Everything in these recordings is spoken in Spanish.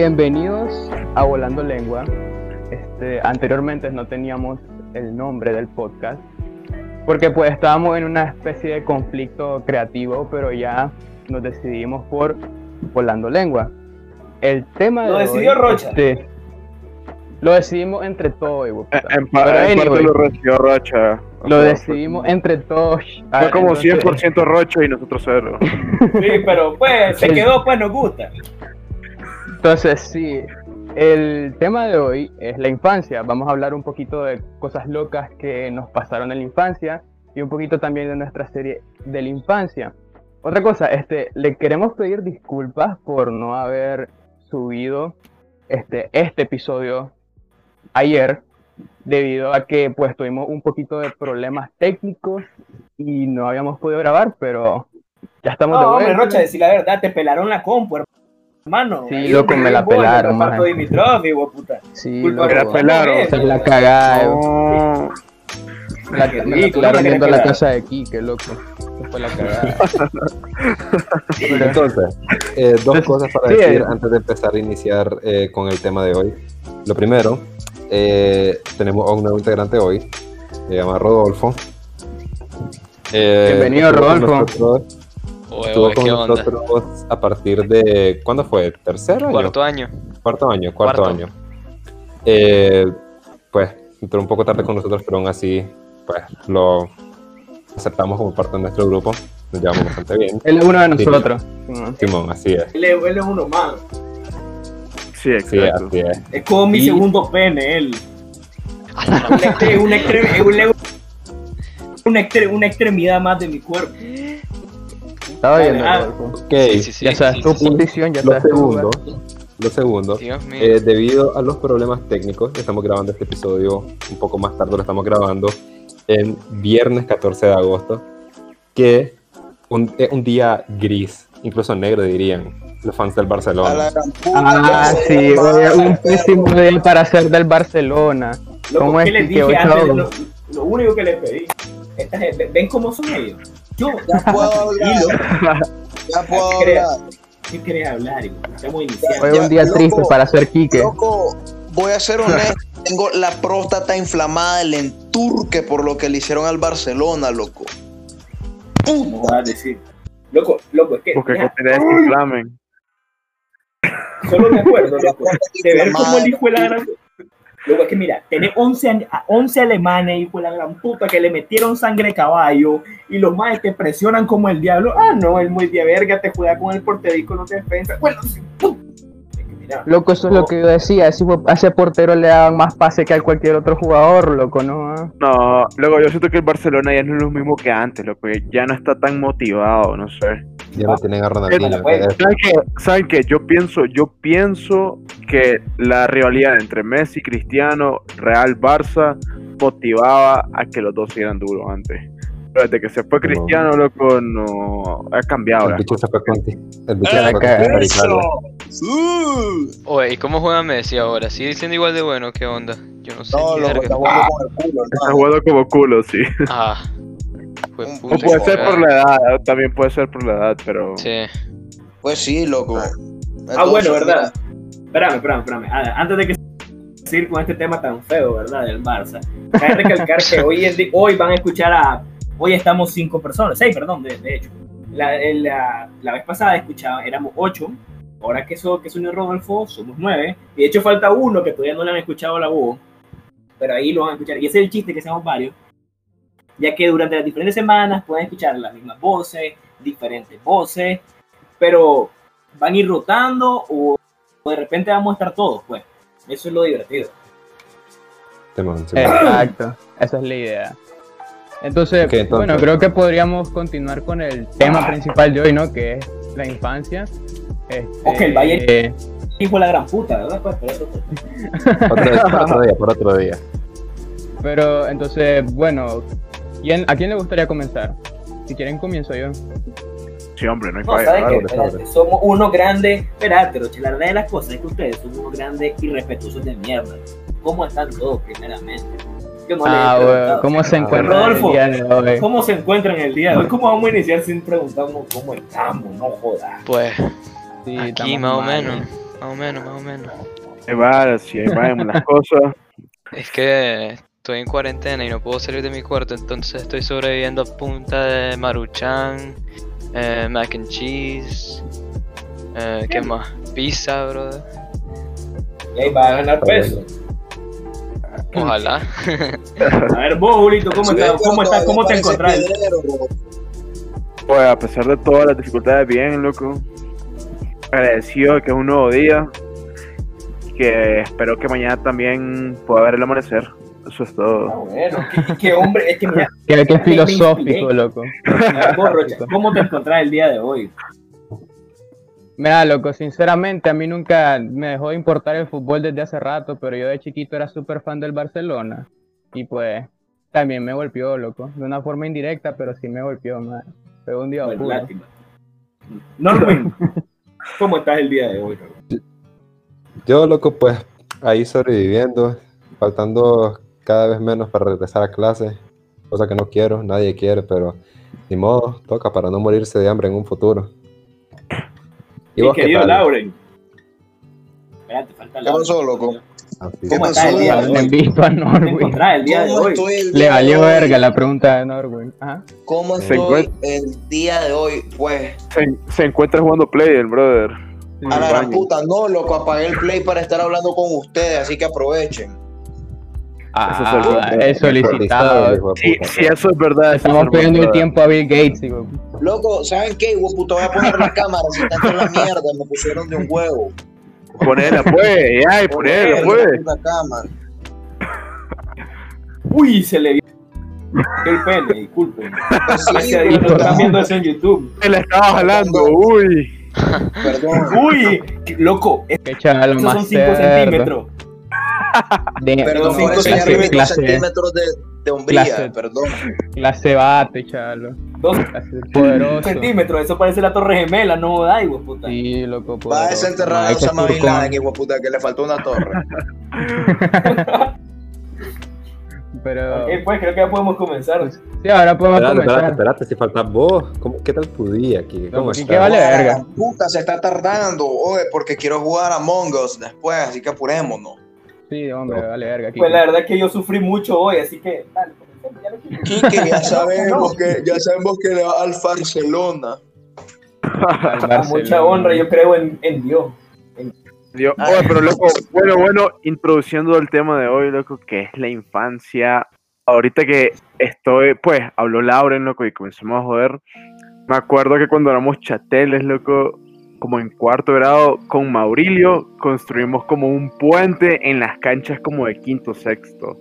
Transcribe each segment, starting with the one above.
Bienvenidos a Volando Lengua. Este, anteriormente no teníamos el nombre del podcast porque pues estábamos en una especie de conflicto creativo, pero ya nos decidimos por Volando Lengua. El tema Lo de decidió hoy, Rocha. este, lo decidimos entre todos, En, parte lo recibió Rocha. Lo decidimos entre todos. Fue, Ah, como entonces- 100% Rocha y nosotros cero. Sí, pero pues se quedó, pues nos gusta. Entonces, sí, el tema de hoy es la infancia. Vamos a hablar un poquito de cosas locas que nos pasaron en la infancia y un poquito también de nuestra serie de la infancia. Otra cosa, este, le queremos pedir disculpas por no haber subido este, este episodio ayer, debido a que pues tuvimos un poquito de problemas técnicos y no habíamos podido grabar, pero ya estamos de No, hombre, vuelta. Rocha, decir la verdad, te pelaron la compu, hermano. Sí, Ahí loco, me la pelaron, maje. Dimitrov, hijo de puta. Sí, Culpa loco, Me la pelaron. esa es la cagada. eh. No. La, me la rico, pelaron ¿cómo viendo que la casa de Kike, loco. Fue la cagada. Pero- Entonces, eh, dos cosas para sí, decir eh. antes de empezar a iniciar eh, con el tema de hoy. Lo primero, eh, tenemos a un nuevo integrante hoy, se llama Rodolfo. Eh, Bienvenido, con Rodolfo. nosotros- Oye, Estuvo oye, con nosotros a partir de, ¿cuándo fue? ¿Tercero año? Cuarto año. Cuarto año, cuarto, Cuarto. año. Eh, pues entró un poco tarde con nosotros, pero aún así, pues lo aceptamos como parte de nuestro grupo. Nos llevamos bastante bien. Él es uno de nosotros. Simón. Simón, así es. Él es, él es uno más. Sí, Sí, exacto. así es. Es como mi Y- segundo pene, él. Una, extre- una, extre- es un- una extre- una extremidad más de mi cuerpo. Estaba viendo, Ah. Rodolfo. Ok, Sí, sí, sí. ya sabes sí, tu sí, sí. posición, ya lo sabes tu segundo, lo segundo, eh, debido a los problemas técnicos, estamos grabando este episodio un poco más tarde, lo estamos grabando en viernes 14 de agosto, que un, es un día gris, incluso negro dirían los fans del Barcelona. Ah, que sí, un pésimo día para ser del Barcelona. Loco, ¿Cómo es ¿qué les que dije antes? todo? Lo, lo único que les pedí. Esta gente, ¿Ven cómo son ellos? Yo, Ya puedo hablar, ya puedo ¿Qué querés? hablar. ¿Qué querés hablar? Estamos iniciando. Hoy es un día loco. triste para ser Quique. Loco, voy a ser honesto, tengo la próstata inflamada del enturque por lo que le hicieron al Barcelona, loco. ¿Cómo vas a decir? Loco, loco, es que Porque que que inflamen. solo me acuerdo, loco, de ver cómo el hijo de la gran... Loco, es que mira, tenés 11, an- a 11 alemanes, hijo de la gran puta, que le metieron sangre caballo y los más te presionan como el diablo. Ah, no, el muy de verga te juega con el porterico, no te defensa. Bueno. Loco, eso es lo que yo decía. A ese portero le daban más pase que a cualquier otro jugador, loco, ¿no? Ah. No, luego yo siento que el Barcelona ya no es lo mismo que antes, loco. Ya no está tan motivado, no sé. Ya no tienen a Ronaldinho. ¿Saben qué? ¿Saben qué? Yo pienso, yo pienso que la rivalidad entre Messi, Cristiano, Real, Barça motivaba a que los dos siguieran duros antes. Pero desde que se fue Cristiano, loco, no ha cambiado. El bicho se fue. El bicho Eh, se fue que- Oye, ¿y cómo juega Messi ahora? ¿Sigue siendo igual de bueno? ¿Qué onda? Yo no sé. no, verga. está jugando el culo, Está hermano. jugando como culo, sí. Ah. Fue O puede ser que- por la edad, también puede ser por la edad, pero... Sí. Pues sí, loco. Ah, Entonces, bueno, ¿verdad? Espérame, espérame, espérame. Ah, Antes de que seguir con este tema tan feo, ¿verdad? Del Barça. Cabe recalcar que hoy, hoy van a escuchar a. Hoy estamos cinco personas, seis, perdón, de, de hecho. La, la, la vez pasada escuchaba, éramos ocho. Ahora que, eso, que se unió Rodolfo, somos nueve. Y de hecho falta uno que todavía no le han escuchado la voz. Pero ahí lo van a escuchar. Y ese es el chiste que seamos varios. Ya que durante las diferentes semanas pueden escuchar las mismas voces, diferentes voces. Pero van a ir rotando o, o de repente vamos a estar todos, pues. Eso es lo divertido. Exacto, esa es la idea. Entonces, bueno, creo que podríamos continuar con el tema principal de hoy, ¿no? Que es la infancia. Este, Ok, el Bayern. eh, Hijo de la gran puta, ¿verdad? Pues, Otro, día, por otro día, por otro día. pero entonces, bueno, ¿quién, ¿a quién le gustaría comenzar? Si quieren, comienzo yo. Sí, hombre, no hay No, falla. abre, Espérate. Somos unos grandes. Espérate, la verdad de las cosas es que ustedes son unos grandes irrespetuosos de mierda. ¿Cómo están todos, primeramente? Yo no Ah, bueno, ¿cómo se Ah, encuentra Rodolfo. el día de hoy? ¿Cómo se encuentran el día de hoy? ¿Cómo vamos a iniciar sin preguntarnos cómo estamos? No jodas. Pues Sí, aquí estamos más o menos. Más o menos, más o menos. Ahí va, van las cosas. Es que estoy en cuarentena y no puedo salir de mi cuarto, entonces estoy sobreviviendo a punta de maruchan, eh, mac and cheese, eh, ¿qué más? Pizza, brother. Y ahí va a ganar peso. Ojalá. A ver, vos, Julito, ¿cómo estás? ¿Cómo, estás? ¿Cómo te encontrás? Pues a pesar de todas las dificultades, bien, loco. Agradecido de que es un nuevo día. Que espero que mañana también pueda ver el amanecer. Eso es Ah, todo. bueno, qué, qué hombre, es que mira, Qué, qué filosófico, loco. vos, Rocha, ¿cómo te encontrás el día de hoy? Mira, loco, sinceramente a mí nunca me dejó de importar el fútbol desde hace rato, pero yo de chiquito era súper fan del Barcelona. Y pues también me golpeó, loco. De una forma indirecta, pero sí me golpeó, man. Fue un día Bueno, oscuro. lástima. Norwin, ¿cómo estás el día de hoy? Yo, loco, pues ahí sobreviviendo, faltando cada vez menos para regresar a clase, cosa que no quiero, nadie quiere, pero ni modo, toca para no morirse de hambre en un futuro. ¿Y Mi vos qué querido tal? Lauren. Espérate, falta ¿Qué Lauren. pasó, loco? ¿Qué ¿Cómo pasó? estás el día de Le hoy? a ¿Cómo te Norwin. encontrás el día de ¿Cómo hoy? Le día valió verga la pregunta de Norwin. Ajá. ¿Cómo Se estoy el día de hoy? Pues, Se, se encuentra jugando Play, el brother. A la gran puta, no, loco, apagué el play para estar hablando con ustedes, así que aprovechen. Ah, Eso es solicitado. Sí, sí, eso es verdad. eso Estamos es pidiendo el tiempo a Bill Gates. hijo. Loco, ¿saben qué? Hijo de puta, voy a poner la cámara, si tanto la mierda, me pusieron de un huevo. Ponela, pues. Ay, ponela, Ponele pues. la cámara. Uy, se le vio el pene, disculpen. Sí, Gracias a Dios, hijo no de están viendo eso en YouTube. Se la estaba jalando. Uy. Perdón. Uy, qué- loco, Qué chaval más son 5 cerdo. centímetros. De, Perdón cinco por enseñarme centímetros, mis dos clase, centímetros de, de hombría, clase. perdón. clase bate, chalo. 2 Clase poderoso. centímetros, eso parece la torre gemela, no da, hijo puta. Sí, loco, Va a poderoso. desenterrar a Osama Bin. Laden, hijo puta, que le faltó una torre. Pero Ok, pues creo que ya podemos comenzar. sí, ahora podemos comenzar. espérate, si faltas vos, ¿cómo, ¿qué tal tu día aquí? ¿Cómo ¿y estás? qué vale? Verga. la Puta, se está tardando, oye, porque quiero jugar a Among Us después, así que apurémonos. Sí, hombre, vale verga. Pues la verdad es que yo sufrí mucho hoy, así que dale, comencemos, ya. Quique, sabemos que, ya sabemos que le va al Barcelona. Al A mucha honra, yo creo en, en Dios. Dios. Oye, pero loco, bueno, bueno, introduciendo el tema de hoy, loco, que es la infancia. Ahorita que estoy, pues, habló Lauren, loco, y comenzamos a joder. Me acuerdo que cuando éramos chateles, loco, como en cuarto grado, con Maurilio, construimos como un puente en las canchas como de quinto, sexto.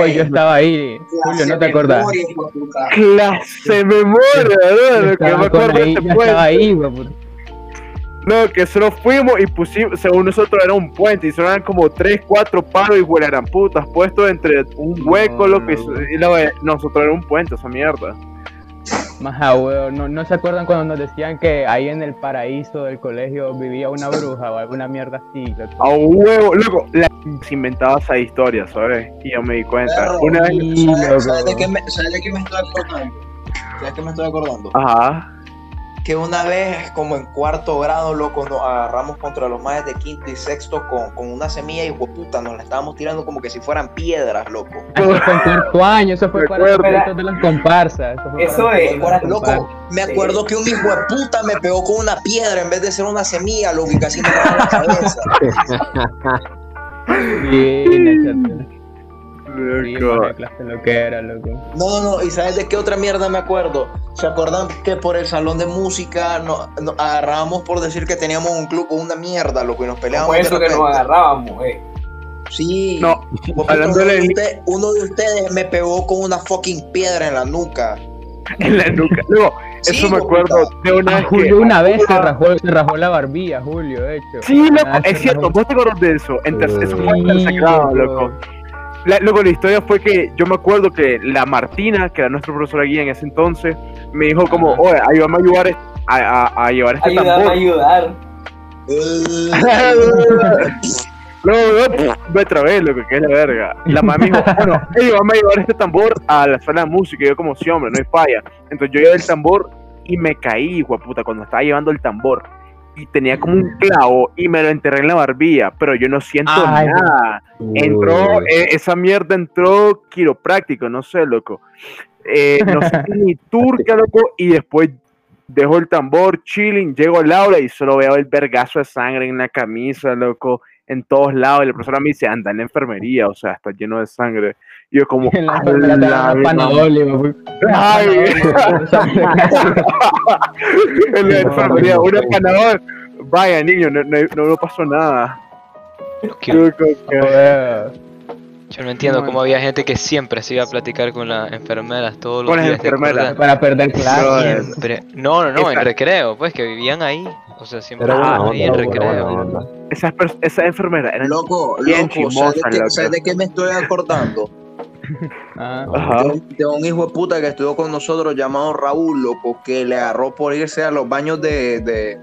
Oye, yo estaba ahí. Julio, ¿no te acordás? Clase memoria, ¿no? Yo Lo que me acuerdo ahí, este yo puente. estaba ahí. No, que solo fuimos y pusimos, según nosotros era un puente y solo eran como tres, cuatro palos y eran putas puestos entre un hueco, No, lo que no. eh, nosotros era un puente, esa mierda. Maja, weón, ¿no, ¿no se acuerdan cuando nos decían que ahí en el paraíso del colegio vivía una bruja o alguna mierda así? A huevo, loco, la se inventaba esa historia, ¿sabes? Y yo me di cuenta. Una vez, ¿Sabes, sabes de qué me, sabes de qué me estoy acordando? ¿Sabes qué me estoy acordando? ajá, Que una vez, como en cuarto grado, loco, nos agarramos contra los maes de quinto y sexto con, con una semilla y puta, nos la estábamos tirando como que si fueran piedras, loco. Eso fue en cuarto año, eso fue para los de las comparsas. Eso, fue Eso para los es, Loco, me acuerdo que un hijo de puta me pegó con una piedra en vez de ser una semilla, loco, y casi me la cabeza. Bien, loco. No, no, no, ¿y sabes de qué otra mierda me acuerdo? ¿Se acuerdan que por el salón de música nos, nos agarrábamos por decir que teníamos un club con una mierda, loco, y nos peleábamos? Por eso que nos agarrábamos, eh. Sí. No, hablando uno, de usted- uno de ustedes me pegó con una fucking piedra en la nuca. en la nuca. Luego, Sí, eso me acuerdo de una Ah, que. Julio una vez se rajó, se rajó la barbilla, Julio, de hecho. Sí, loco, Ah, es cierto, rajó. vos te acuerdas de eso. En tercer, eso fue en tercer grado, loco. La, luego la historia fue que yo me acuerdo que la Martina, que era nuestra profesora guía en ese entonces, me dijo como, oye, ayúdame a ayudar a, a- a llevar este Ayúdame tambor. ayudar. Luego, luego, me trabé, loco, que es la verga. La mamá me dijo, bueno, ayúdame a llevar este tambor a la sala de música. Y yo como, sí, hombre, no hay falla. Entonces yo llevé el tambor y me caí, hijo puta, cuando estaba llevando el tambor. Y tenía como un clavo y me lo enterré en la barbilla, pero yo no siento Ay, nada. Entró, eh, esa mierda entró quiropráctico, no sé, loco. Eh, no sé ni turca, loco, y después dejo el tambor, chilling, llego al aula y solo veo el vergazo de sangre en la camisa, loco, en todos lados. Y la profesora me dice, anda en la enfermería, o sea, está lleno de sangre. Y yo como, En la "A enfermera te la daban verga". Panadol y me fui- Ay. en la enfermería, una panador. Vaya, niño, no, no, no, no pasó nada. Que-. Yo no entiendo No, cómo había gente que siempre se iba a platicar con las enfermeras todos los Con las días. ¿te enfermeras. Para perder clase. Brother. Siempre. No, no, no, en Esa- recreo, pues que vivían ahí. O sea, siempre estaban onda, ahí en recreo. Esas, esas enfermeras eran Loco, Bien loco, ¿sabes de, chismosas, qué, loco. ¿sabes de qué me estoy acordando? Ah. Ajá. De un, de un hijo de puta que estudió con nosotros llamado Raúl, loco, que le agarró por irse a los baños de, de,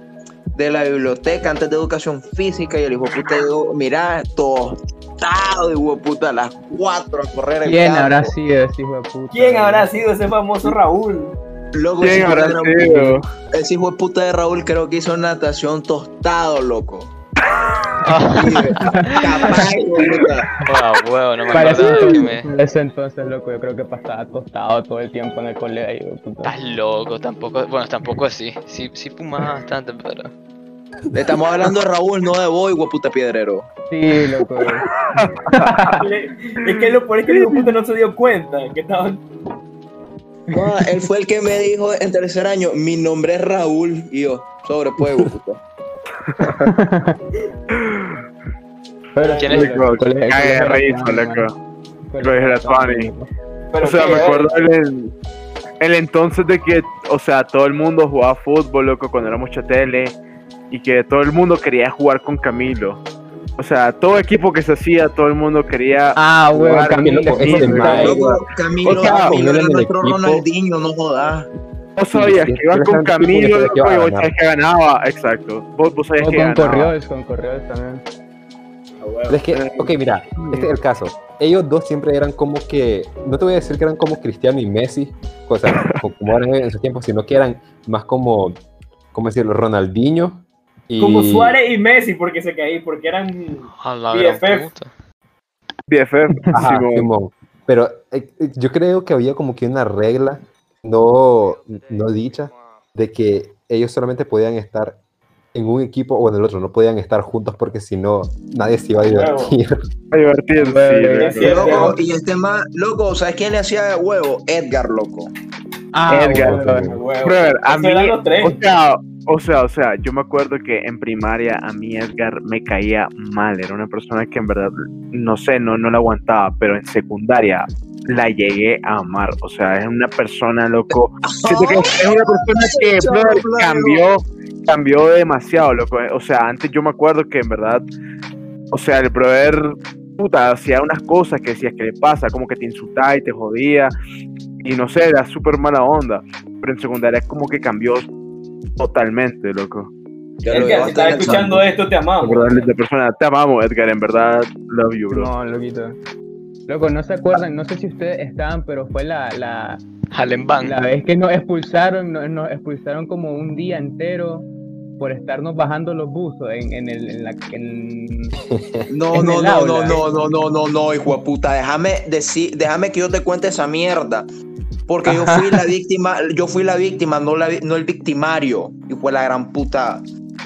de la biblioteca antes de educación física y el hijo de puta dijo, mira, tostado, hijo de puta, a las 4 a correr el ¿Quién campo". habrá sido ese hijo de puta? ¿Quién habrá sido ese famoso Raúl? Loco, ese ¿Quién hijo habrá sido? Ese hijo de puta de Raúl creo que hizo natación tostado, loco. Ah, ah, no me Para ese, que entonces, me. para ese entonces, loco, yo creo que pasaba tostado todo el tiempo en el colegio. Estás loco, tampoco. Bueno, tampoco así. Sí, sí fumaba bastante, pero. Le estamos hablando de Raúl, no de vos, puta piedrero. Sí, loco. Es que lo peor es que el puta no se dio cuenta que estaban. No, él fue el que me dijo en tercer año, mi nombre es Raúl. Y yo, sobre pues, de puta. Pero ¿Quién es? Cae de risa, loco. Pero O sea, me acuerdo el, el entonces de que, o sea, todo el mundo jugaba fútbol, loco, cuando era mucha tele, y que todo el mundo quería jugar con Camilo. O sea, todo equipo que se hacía, todo el mundo quería Ah, huevo, Jugar, Camilo. Camilo, Camilo que ibas sí, con sí, Camilo, sí, loco, que iba a y vos ganar. sabías que ganaba. Exacto. Vos, vos sabías O que con ganaba. Correos, con Correos también. Es que, ok, mira, este es el caso. Ellos dos siempre eran como que, no te voy a decir que eran como Cristiano y Messi, o sea, co- como eran en ese tiempo, sino que eran más como, ¿cómo decirlo? Ronaldinho y... Como Suárez y Messi, porque se caí, porque eran. A la gran BFF. BFF, Ajá, Simón. Simón. Pero eh, eh, yo creo que había como que una regla no, no dicha de que ellos solamente podían estar en un equipo o en el otro, no podían estar juntos porque si no, nadie se iba a divertir. A divertirse, Bueno, sí, sí, loco. sí. Loco, y este más, loco, ¿sabes quién le hacía de huevo? Edgar, loco. Ah, Edgar, huevo. Huevo. Brother, a mí, sea, o sea, o sea, yo me acuerdo que en primaria a mí Edgar me caía mal, era una persona que en verdad, no sé, no, no la aguantaba, pero en secundaria la llegué a amar, o sea, es una persona, loco, siento que es una persona que, brother, cambió, cambió demasiado, loco, o sea, antes yo me acuerdo que en verdad, o sea, el brother, puta, hacía unas cosas que decías, ¿qué le pasa? Como que te insultaba y te jodía, y no sé, era súper mala onda, pero en secundaria como que cambió totalmente, loco. Edgar, si estás escuchando esto, te amamos. verdad, de persona, te amamos, Edgar, en verdad, love you, bro. No, loquito. Loco, no se acuerdan, no sé si ustedes estaban, pero fue la, la, la vez que nos expulsaron, nos, nos expulsaron como un día entero por estarnos bajando los buzos en, en el, en la, en, No, en no, el no, aula. no, no, no, no, no, no, hijo de puta. Déjame decir, déjame que yo te cuente esa mierda. Porque yo fui la víctima, yo fui la víctima, no, la, no el victimario. Y fue la gran puta.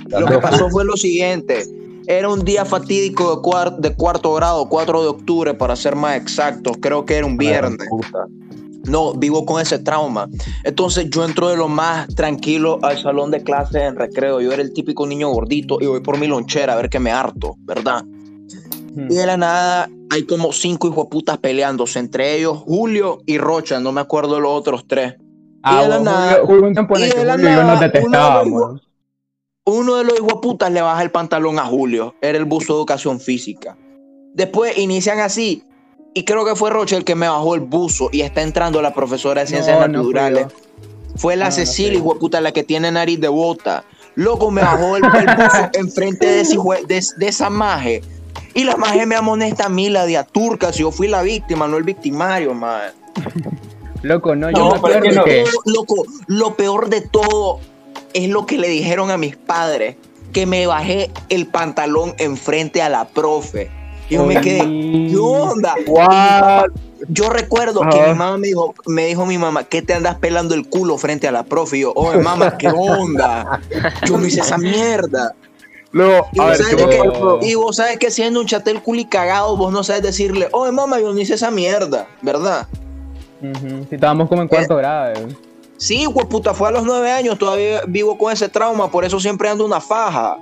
Lo que pasó fue lo siguiente. Era un día fatídico de, cuar- de cuarto grado, 4 de octubre, para ser más exactos. Creo que era un viernes. No, vivo con ese trauma. Entonces yo entro de lo más tranquilo al salón de clases en recreo. Yo era el típico niño gordito y voy por mi lonchera a ver que me harto, ¿verdad? Y de la nada hay como cinco hijos de putas peleándose, entre ellos Julio y Rocha, no me acuerdo de los otros tres. Ah, Y de la vos, nada- Julio, hubo un tiempo en y el que de la Julio y yo nos detestábamos. Uno de los putas le baja el pantalón a Julio, era el buzo de educación física. Después inician así, y creo que fue Rocha el que me bajó el buzo y está entrando la profesora de ciencias No, naturales. Fue la No, Cecilia, puta, la que tiene nariz de bota. Loco, me bajó el, el buzo enfrente de, ese de- esa maje. Y la maje me amonesta a mí, la de Aturca, si yo fui la víctima, no el victimario, man. Loco, no, yo No, me acuerdo que. Loco, lo peor de todo es lo que le dijeron a mis padres. que me bajé el pantalón enfrente a la profe. Y yo me quedé, ¿qué onda? What? Yo recuerdo que mi mamá me dijo, me dijo mi mamá, ¿qué te andas pelando el culo frente a la profe? Y yo, oye mamá, ¿qué onda? Yo no hice esa mierda. Luego, Y a vos, ver, sabes que, acuerdo. y vos sabes que siendo un chatel culi cagado, vos no sabes decirle, oye mamá, yo no hice esa mierda, ¿verdad? Ujú, Si estábamos como en cuarto grado. eh. Sí, pues puta, fue a los nueve años, todavía vivo con ese trauma, por eso siempre ando una faja.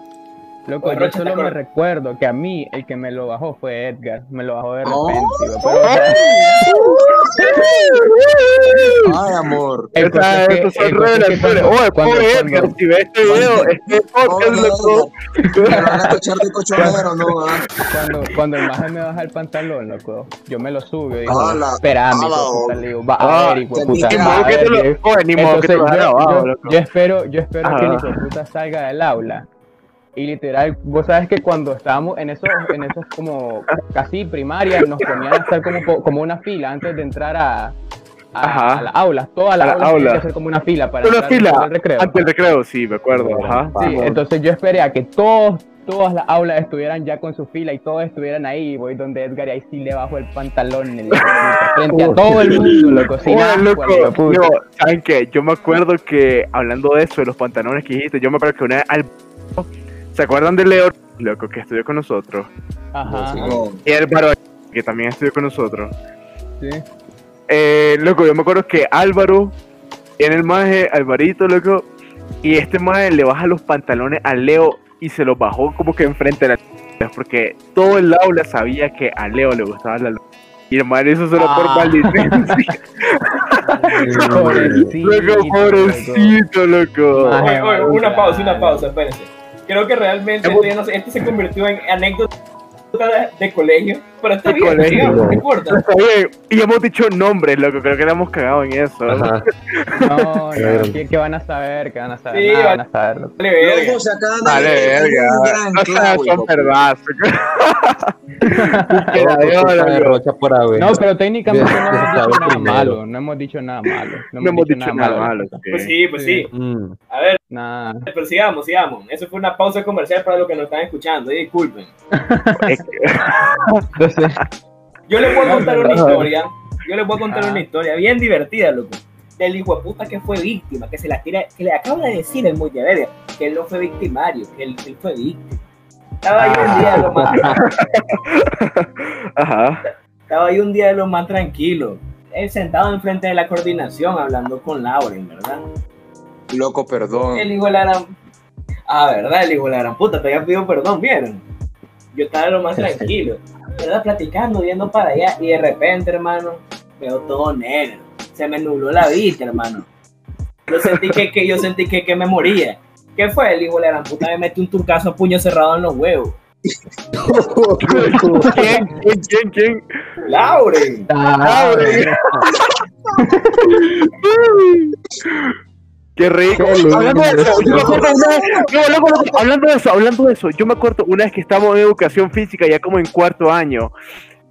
Loco, yo Rocha, ¿te solo me recuerdo que a mí el que me lo bajó fue Edgar. Me lo bajó de Oh. repente. güey, pero, o sea, Ay, amor. el Esa- es que- Estos son el cosa es que revelaciones. cuando- Oye, cuando- Edgar, si ves este video, este podcast, Oye, loco. Me van a escuchar de cochonero, ¿no? ah? Cuando, cuando el maje me baja el pantalón, loco, yo me lo subo y digo, Ala, espera, mi ala, puta, le digo, va Ah, a ver, hijo puta, yo, espero, yo espero que el Ajá. hijo de puta salga del aula. Y literal, vos sabes que cuando estábamos en esos, en esos como casi primarias, nos ponían a hacer como, como una fila antes de entrar a, a, a las aulas. Todas las la aulas tenían aula. que hacer como una fila para Una fila del recreo. ante el recreo, sí, me acuerdo. Ajá. Sí, entonces yo esperé a que todos, todas las aulas estuvieran ya con su fila y todos estuvieran ahí. Y voy donde Edgar y ahí sí le bajo el pantalón en el- frente a todo el mundo, loco. Sin puta. yo, ¿saben qué? Yo me acuerdo que, hablando de eso, de los pantalones que dijiste, yo me acuerdo que una vez al... ¿Se acuerdan de Leo, loco, que estudió con nosotros? Ajá. Y el Álvaro, que también estudió con nosotros. sí. Eh, loco, yo me acuerdo que Álvaro tiene el maje, Alvarito, loco, y este maje le baja los pantalones a Leo y se los bajó como que enfrente de la porque todo el aula sabía que a Leo le gustaba la luz. Y el maje hizo solo por Ah. maldicencia. Pobrecito, Loco, pobrecito, loco. Maje. Oye, oye, una pausa, una pausa, espérense. Creo que realmente esto, ya no sé, este se convirtió en anécdota de, colegio, pero está bien, colegio. sigamos, no importa. Está bien. Y hemos dicho nombres, loco. Creo que le hemos cagado en eso. Ajá. No, no, ¿qué, qué van a saber? ¿Qué van a saber? Sí, Nada vale. van a saber, loco. Vale, verga. Vale, verga. No clavo, son. No, pero técnicamente no hemos dicho nada malo. No hemos dicho nada malo. No hemos dicho nada malo. Pues sí, pues sí. Mm. A ver, Nada. pero sigamos, sigamos. Eso fue una pausa comercial para los que nos están escuchando. y disculpen. Yo les voy a contar una historia. Yo les voy a contar una historia bien divertida, loco. Del hijo de puta que fue víctima, que se la tira, que le acaba de decir el multimedia, que él no fue victimario, que él, él fue víctima. Estaba ahí un día de lo más, Ajá. estaba ahí un día de lo más tranquilo. Él sentado enfrente de la coordinación hablando con Lauren, ¿verdad? Loco, perdón. El hijo de la gran... Ah, ¿verdad? El hijo de la gran puta, te había pedido perdón, ¿vieron? Yo estaba de lo más tranquilo, ¿verdad? Platicando, viendo para allá, y de repente, hermano, veo todo negro. Se me nubló la vista, hermano. Yo sentí que, que yo sentí que, que me moría. ¿Qué fue? El hijo de la gran puta me metió un turcazo a puño cerrado en los huevos. ¿Quién? ¿Quién? ¿Quién? ¿Quién? ¡Lauren! ah, Qué rico. Hablando de eso, yo me acuerdo una vez, no, loco, loco, hablando de eso, hablando de eso, yo me acuerdo una vez que estábamos en educación física ya como en cuarto año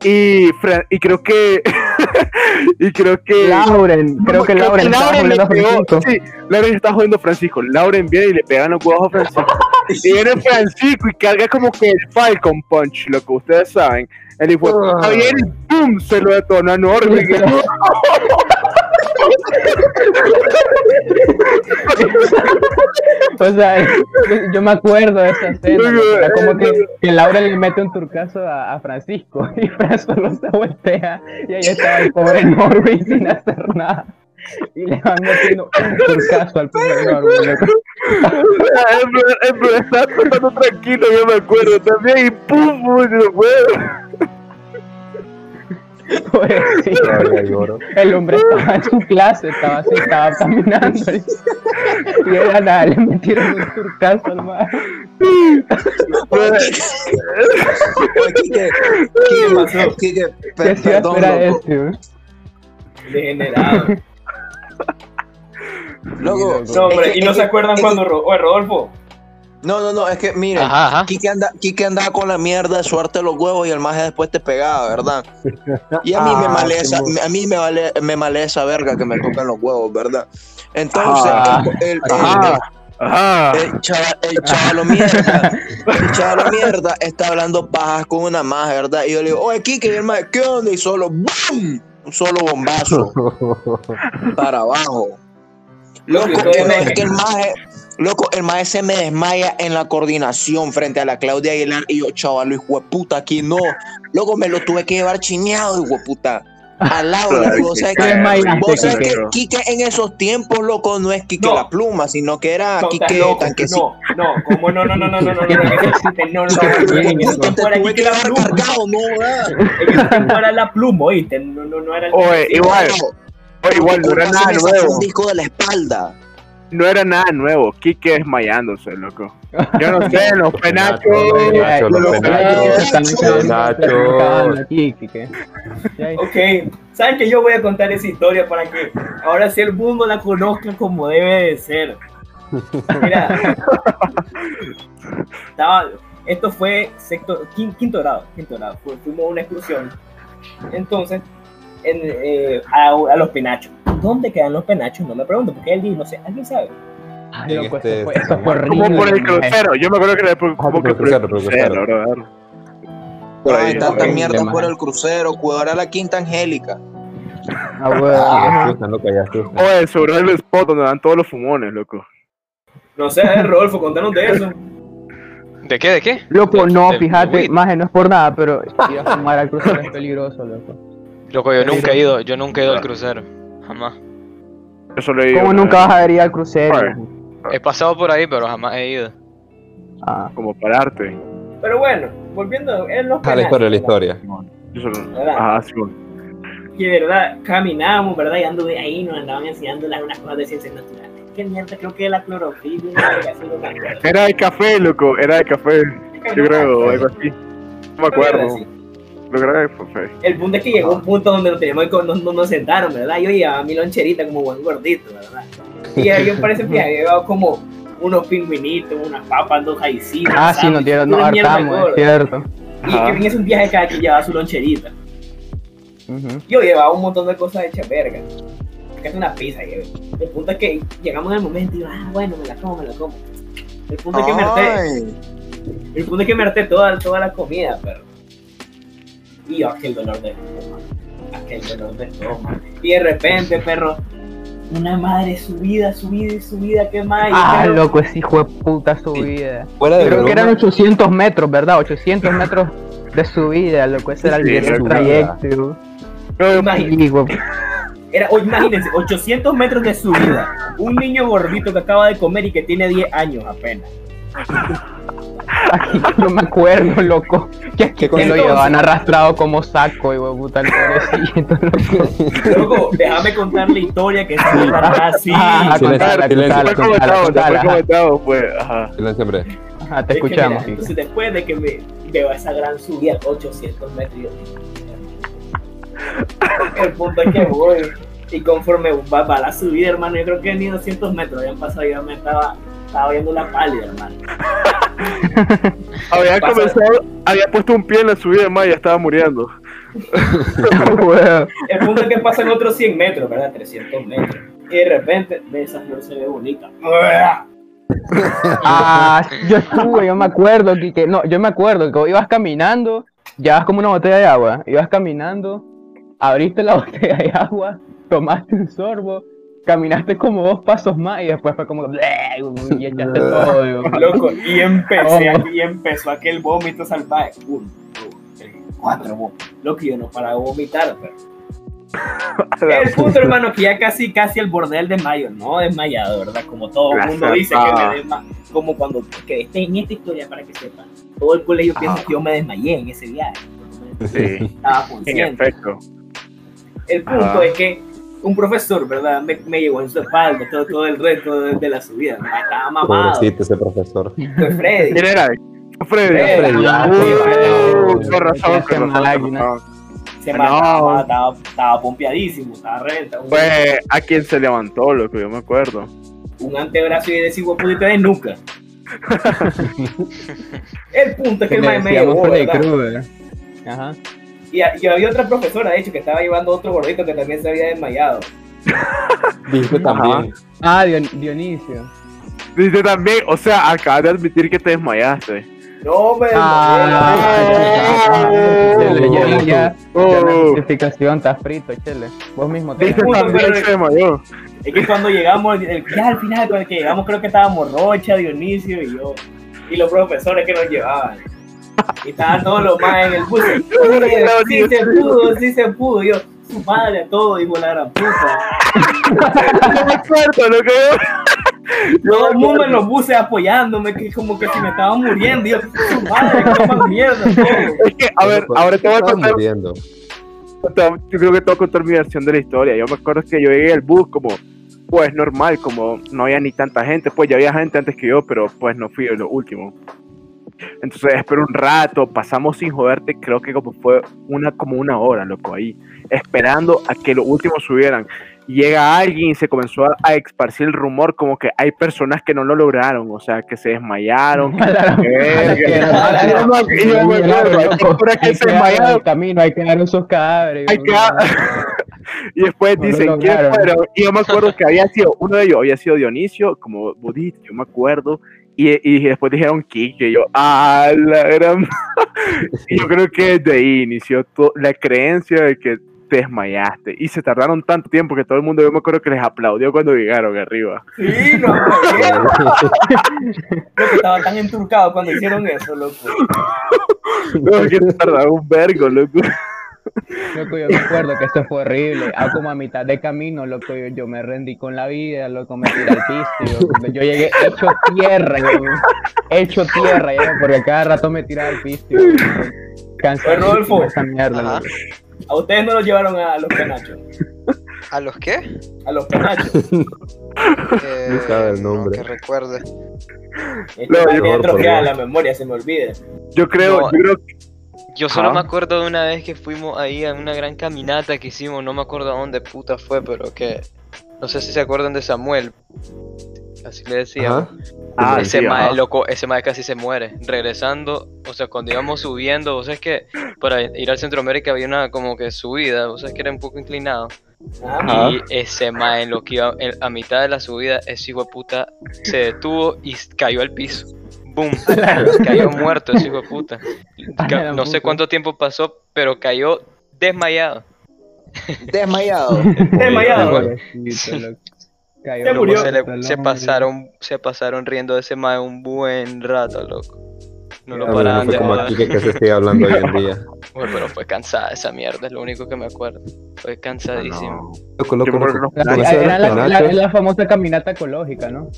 y, y creo que y creo que Lauren, creo que Lauren Lauren pegó- Francisco. sí, Lauren está jodiendo a Francisco. Lauren viene y le pegan los huevos a Francisco. y viene Francisco y carga como que el Falcon Punch, lo que ustedes saben. El hijo viene y ¡pum! se lo detona a Norvig. O sea, yo me acuerdo de esa escena. ¿no? Era como que, que Laura le mete un turcazo a, a Francisco y Fran solo se voltea y ahí estaba el pobre Norby sin hacer nada. Y le van metiendo un turcazo al pobre. El está tratando tranquilo, yo me acuerdo también. Y ¡pum! pum, fue. Pobrecito. El hombre estaba en su clase, estaba así, estaba caminando. Y, y de nada, le metieron un turcazo al mar. Oye, Quique, ¿Qué pasó? ¿Qué per- perdón, loco. este? Degenerado. Loco, No, hombre, y no se acuerdan cuando Oye, Rodolfo. No, no, no, es que miren, Ajá, ajá. Quique, anda, Quique andaba con la mierda, suerte los huevos y el maje después te pegaba, ¿verdad? Y a mí me Ah, male esa, a mí me vale, me male esa verga que me tocan los huevos, ¿verdad? Entonces, Ah, el- el- el- ajá. Ajá. El chaval, el chavalo mierda, el chavalo mierda está hablando pajas con una maja, ¿verdad? Y yo le digo, oye, Kike, y el maje, ¿qué onda? Y solo, ¡boom! Un solo bombazo para abajo. Loco, que, no, es que el maje, loco, el se me desmaya en la coordinación frente a la Claudia Aguilar y yo, chaval, hijo de puta, aquí no. Loco, me lo tuve que llevar chineado, hijo de puta. Al lado, vos sabés ¿qué que, vos sabés que Kike? Quique en esos tiempos, loco, no es Quique No. la pluma, sino que era No, Quique loco. tanquecito. No, no, como no, no, no, no, no, no, no, no, no, no, no, no, que la pluma. cargado, no, tiempo era la pluma, oíste, no, no, no era el Oye, igual, oye, igual no era nada nuevo. un disco de la espalda. No era nada nuevo. Kike desmayándose, loco. Yo no sé, los penachos. Nacho, los los penachos. Kike. Ya, Ok, ¿saben que yo voy a contar esa historia para que ahora sí el mundo la conozca como debe de ser? Mira, estaba, esto fue sexto, quin- quinto, grado, quinto grado, fu- fuimos a una excursión. Entonces, en, eh, a, a los penachos. ¿Dónde quedan los penachos? No me pregunto, porque alguien, no sé, ¿alguien sabe? Ay, loco, este- fue, fue Como por el maje. crucero. Yo me acuerdo que era por, como por que el crucero, por el crucero. brother. Por Ay, ahí. tanta horrible, mierda por el crucero, cuidar a la Quinta Angélica. Ah, bueno. Ya asustan, loco, ya asustan. Oye, sobre el spot donde dan todos los fumones, loco. No sé, eh, Rodolfo, contanos de eso. ¿De qué? ¿De qué? Loco, no, de- fíjate, de más no es por nada, pero ir a fumar al crucero es peligroso, loco. Loco, yo nunca he ido, yo nunca he ido al crucero. Jamás. Yo solo he ido. ¿Cómo nunca vas a ir al crucero? He pasado por ahí, pero jamás he ido. Ah, Como pararte. Pero bueno, volviendo en los A la historia, la historia. Yo. Ajá, sí, bueno. que de verdad caminábamos, ¿verdad? Y anduve ahí, nos andaban enseñando las unas cosas de ciencias naturales. ¿Qué mierda? Creo que la clorofila. Era de café, loco. Era de café. Yo creo, o algo así. No me acuerdo. Así. Lo que. El punto es que llegó un punto donde nos teníamos que, nos, nos, sentaron, ¿verdad? Yo llevaba mi loncherita como buen gordito, ¿verdad? Y ahí yo parece que había llevado como unos pingüinitos, unas papas, dos jaicinas. ah sí, nos dieron, nos hartamos, es cierto. Y que en ese viaje cada quien llevaba su loncherita. Ujú. Yo llevaba un montón de cosas hechas verga. Que es una pizza, llevé. El punto es que llegamos en el momento y yo, ah, bueno, me la como, me la como. El punto es que me harté, Ay, el punto es que me harté toda, toda la comida, perro. Y aquel dolor de estómago. Aquel dolor de estómago. Y de repente, perro, una madre subida, subida y subida, ¿qué más? Y Ah, perro, loco, ese hijo de puta subida. Fuera de Creo que eran broma, 800 metros, ¿verdad? 800 metros de subida, loco, ese era el, Sí, trayecto. Sí, güey. era, o imagínense, 800 metros de subida. Un niño gordito que acaba de comer y que tiene 10 años apenas. Ay, no me acuerdo, loco. Que aquí ¿Qué que lo llevaban arrastrado como saco, y puta, el pobrecito, loco. Loco, déjame contar la historia que larga así. Ah, comentado, fue ajá. silencio, hombre. Ajá, te Es escuchamos. mira, entonces después de que me veo esa gran subida, 800 metros, yo el punto es que voy y conforme va, va la subida, hermano, yo creo que ni 200 metros habían pasado, yo me estaba, estaba viendo la pálida, hermano. Había Pasa- comenzado, había puesto un pie en la subida de Maya, estaba muriendo. El punto es que pasan otros 100 metros, ¿verdad? 300 metros. Y de repente, ve esa flor se ve bonita. Ah, yo estuve, yo me acuerdo, que no, yo me acuerdo que ibas caminando, llevas como una botella de agua, ibas caminando, abriste la botella de agua, tomaste un sorbo, caminaste como dos pasos más y después fue como y echaste todo. y- Loco, y empecé, Oh. y empezó aquel vómito salvaje. Uno, dos, tres, cuatro vómitos. Loco, yo no paraba de vomitar, pero. El punto, hermano, que ya casi, casi al borde del desmayo, no desmayado, ¿verdad? Como todo el mundo dice que me desma como cuando que esté en esta historia para que sepan. Todo el colegio piensa que yo me desmayé en ese viaje. Sí, Estaba en consciente. efecto. El punto Ajá. es que un profesor, ¿verdad? Me, me llevó en su espalda todo, todo el resto de, de la subida. ¿no? Estaba mamado. Pobrecito ese profesor. Fue Freddy. ¿Quién era? Freddy. Freddy. Con razón, con razón. Se No. mataba, estaba, estaba pompeadísimo, estaba renta. Fue a quien se levantó, loco, yo me acuerdo. un antebrazo y decir huepudita de nuca. el punto es que Que el le mae me llevó, Freddy ¿verdad? Krueger. Ajá. Y, a- y había otra profesora, de hecho, que estaba llevando otro gordito que también se había desmayado. Viste también. Ah, Dion- Dionisio. Dice también, o sea, acabas de admitir que te desmayaste. No, me Ah, Chele, ya, ya, ya, Oh. la notificación está frito, Chele. Vos mismo te Dice también que se desmayó. Es que cuando llegamos, el- ya al final, cuando que llegamos, creo que estábamos Rocha, Dionisio y yo. Y los profesores que nos llevaban. Y estaban todos los más en el bus. Sí se pudo, sí se pudo. Yo, su madre a todo, digo la gran puta. No me acuerdo que. Todo el mundo en los buses apoyándome, que como que si me estaba muriendo. Y yo, su madre, qué más mierda. todo. Es que, a ver, ahora te voy a contar. muriendo. Yo creo que te voy a contar mi versión de la historia. Yo me acuerdo que yo llegué al bus como, pues normal, como no había ni tanta gente. Pues ya había gente antes que yo, pero pues no fui lo último. Entonces esperé un rato, pasamos sin joderte, creo que como fue una como una hora, loco, ahí, esperando a que los últimos subieran. Llega alguien y se comenzó a, a esparcir el rumor como que hay personas que no lo lograron, o sea, que se desmayaron. Camino, hay que dar esos cadáveres. Hay que- y después No dicen quién fueron. Y yo me acuerdo que había sido, uno de ellos había sido Dionisio, como Budit, yo me acuerdo. Y, y después dijeron Kike, y yo, ah, la gran. y yo creo que desde ahí inició la creencia de que te desmayaste. Y se tardaron tanto tiempo que todo el mundo, yo me acuerdo que les aplaudió cuando llegaron arriba. Sí, no, Creo que estaba tan enturcado cuando hicieron eso, loco. No, que se tardaron un vergo, loco. Loco, yo me acuerdo que eso fue horrible. Ah, como a mitad de camino, loco, yo, yo me rendí con la vida, loco, me tiré al piso. Yo, yo llegué hecho tierra, yo, hecho tierra, yo, porque cada rato me tiraba al piso. Cansado Rodolfo. esa mierda. A ustedes no los llevaron a los penachos. ¿A los qué? A los penachos. Eh, Ni sabe el no nombre. que recuerde. Es No, yo- Dios. la memoria, se me olvida. Yo creo, No. yo creo que. Yo solo me acuerdo de una vez que fuimos ahí a una gran caminata que hicimos, no me acuerdo a dónde puta fue, pero que no sé si se acuerdan de Samuel. Así le. Ajá. Ah, ese sí, mae, loco, ese mae casi se muere. Regresando, o sea, cuando íbamos subiendo, o sea, es que para ir al Centroamérica había una como que subida, o sea, es que era un poco inclinado. Ajá. Ajá. Y ese mae, en lo que iba en- a mitad de la subida, ese hijo de puta se detuvo y cayó al piso. ¡Boom! cayó muerto ese hijo de puta. A Ca- la No sé cuánto tiempo pasó, pero cayó desmayado. Desmayado. Desmayado. Se murió. Se, le- pasaron, se pasaron riendo de ese mae un buen rato, loco. No lo Ah, paraban no de fue como que, que se sigue hablando hoy en día. Bueno, pero fue cansada esa mierda, es lo único que me acuerdo. Fue cansadísimo. Loco, loco, loco. eso de Era la famosa caminata ecológica, ¿no?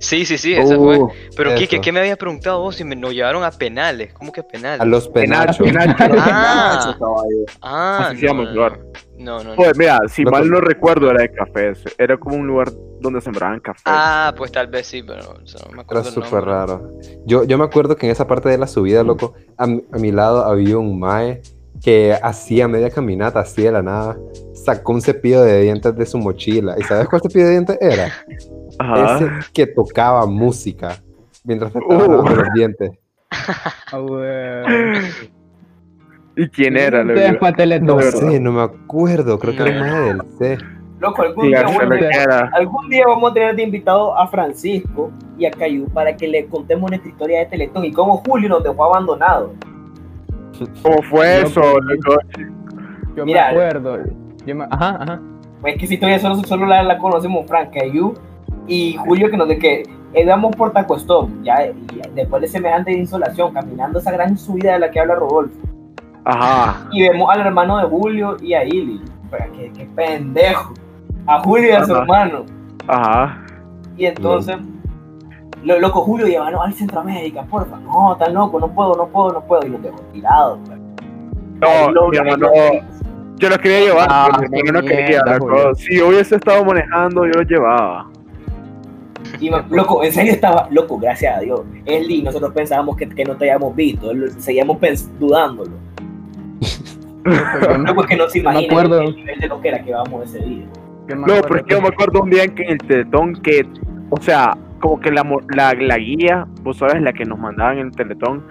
Sí, sí, sí, esa fue. Uh, Pero. Kike, ¿qué me habías preguntado vos si me, nos llevaron a penales? ¿Cómo que penales? A los penachos. Penacho. Ah, caballo. ah, Así se llama el no, lugar. no, no, no. Pues mira, si mal no recuerdo era de cafés. Era como un lugar donde sembraban café. Ah, pues tal vez sí, pero o sea, no me Era acuerdo el súper raro. Yo, yo me acuerdo que en esa parte de la subida, loco, a, mi- a mi lado había un mae que hacía media caminata, así de la nada, sacó un cepillo de dientes de su mochila. ¿Y sabes cuál cepillo de dientes era? Ajá. Ese que tocaba música mientras estaba Uh. lavando los dientes. Ah. ¿Y quién era? Teletón. No sé, no me acuerdo. Creo que era mae del C. Loco, algún día, a lo algún día vamos a tener de invitado a Francisco y a Cayu para que le contemos nuestra historia de Teletón y cómo Julio nos dejó abandonado. ¿Cómo fue eso? Yo Mira. me acuerdo. Yo me- Ajá, ajá. Pues que esa historia solo, solo la, la conocemos Frank, Cayu y Julio que nos de que íbamos por Tacuestón, ya y después de semejante insolación, caminando esa gran subida de la que habla Rodolfo. Ajá. Y vemos al hermano de Julio y a Ili. Pero qué, qué pendejo. A Julio y a su hermano. Ajá. Y entonces, lo loco, Julio, llévanos al Centroamérica, porfa. No, tan loco, no puedo, no puedo, no puedo. Y nos dejó tirados. pues. Ahí No, yo los quería llevar, Ah, pero mi hermano no quería. mierda, loco. Julio. Si hubiese estado manejando, yo los llevaba. Y loco, en serio estaba, loco, gracias a Dios. Él y nosotros pensábamos que, que no te habíamos visto, seguíamos pens- dudándolo. Yo Loco, es que no se Yo imagina acuerdo. el nivel de lo que era que vamos ese día. yo No, acuerdo pero es que yo me acuerdo un día en que en el Teletón que, o sea, como que la, mo- la, la guía, vos sabes, la que nos mandaban en el Teletón.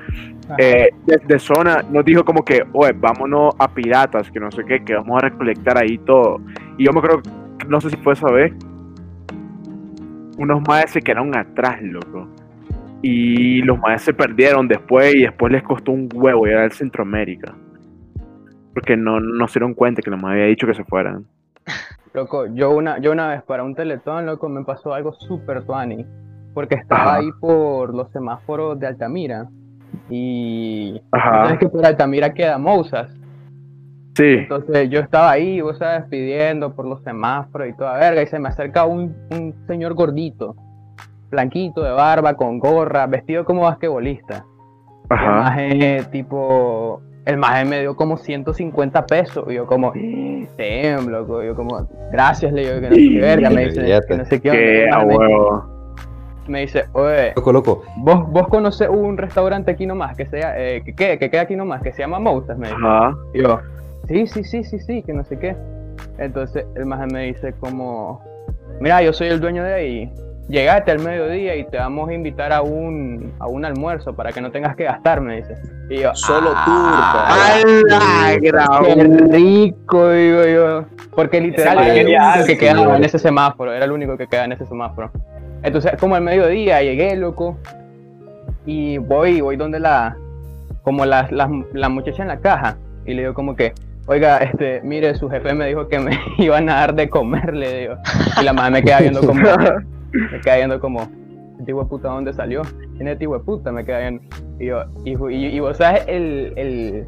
Eh, desde zona nos dijo como que, oye, vámonos a piratas, que no sé qué, que vamos a recolectar ahí todo. Y yo me creo, no sé si fue esa vez, unos maes se quedaron atrás, loco. Y los maes se perdieron después y después les costó un huevo llegar al Centroamérica. Porque no, no se dieron cuenta que los maes había dicho que se fueran. Loco, yo una, yo una vez para un teletón, loco, me pasó algo súper tuani. Porque estaba ahí por los semáforos de Altamira. Y Ajá. sabes que por Altamira queda Mousas. Sí. Entonces yo estaba ahí, vos sabes, pidiendo por los semáforos y toda verga. Y se me acerca un, un señor gordito, blanquito, de barba, con gorra, vestido como basquetbolista. El Ajá. maje, tipo, el maje me dio como 150 pesos. Y yo como, damn, loco. Yo como, gracias, le digo, que no sé qué verga. Me dice, que no sé qué onda. a Me, huevo. Me dice, oye, Loco, loco. ¿vos, vos conoces un restaurante aquí nomás que sea, eh, que, quede- que queda aquí nomás, que se llama Moutas, me dice. Ajá. Y yo, sí, sí, sí, sí, sí, que no sé qué. Entonces el maje me dice como, mira, yo soy el dueño de ahí. Llegate al mediodía y te vamos a invitar a un, a un almuerzo para que no tengas que gastar, me dice. Y yo, Solo "Ah, ¡Hala, Qué rico, digo yo. Porque literal era el único que quedaba en ese semáforo, era el único que quedaba en ese semáforo. Entonces, como al mediodía llegué, loco, y voy, voy donde la, como la, la, la muchacha en la caja, y le digo como que, oiga, este, mire, su jefe me dijo que me iban a dar de comer, le digo. Y la madre me queda viendo como, me queda viendo como, este puta, ¿dónde salió? ¿Quién es este puta? Me queda viendo. Y yo, y, y, y vos sabes el, el,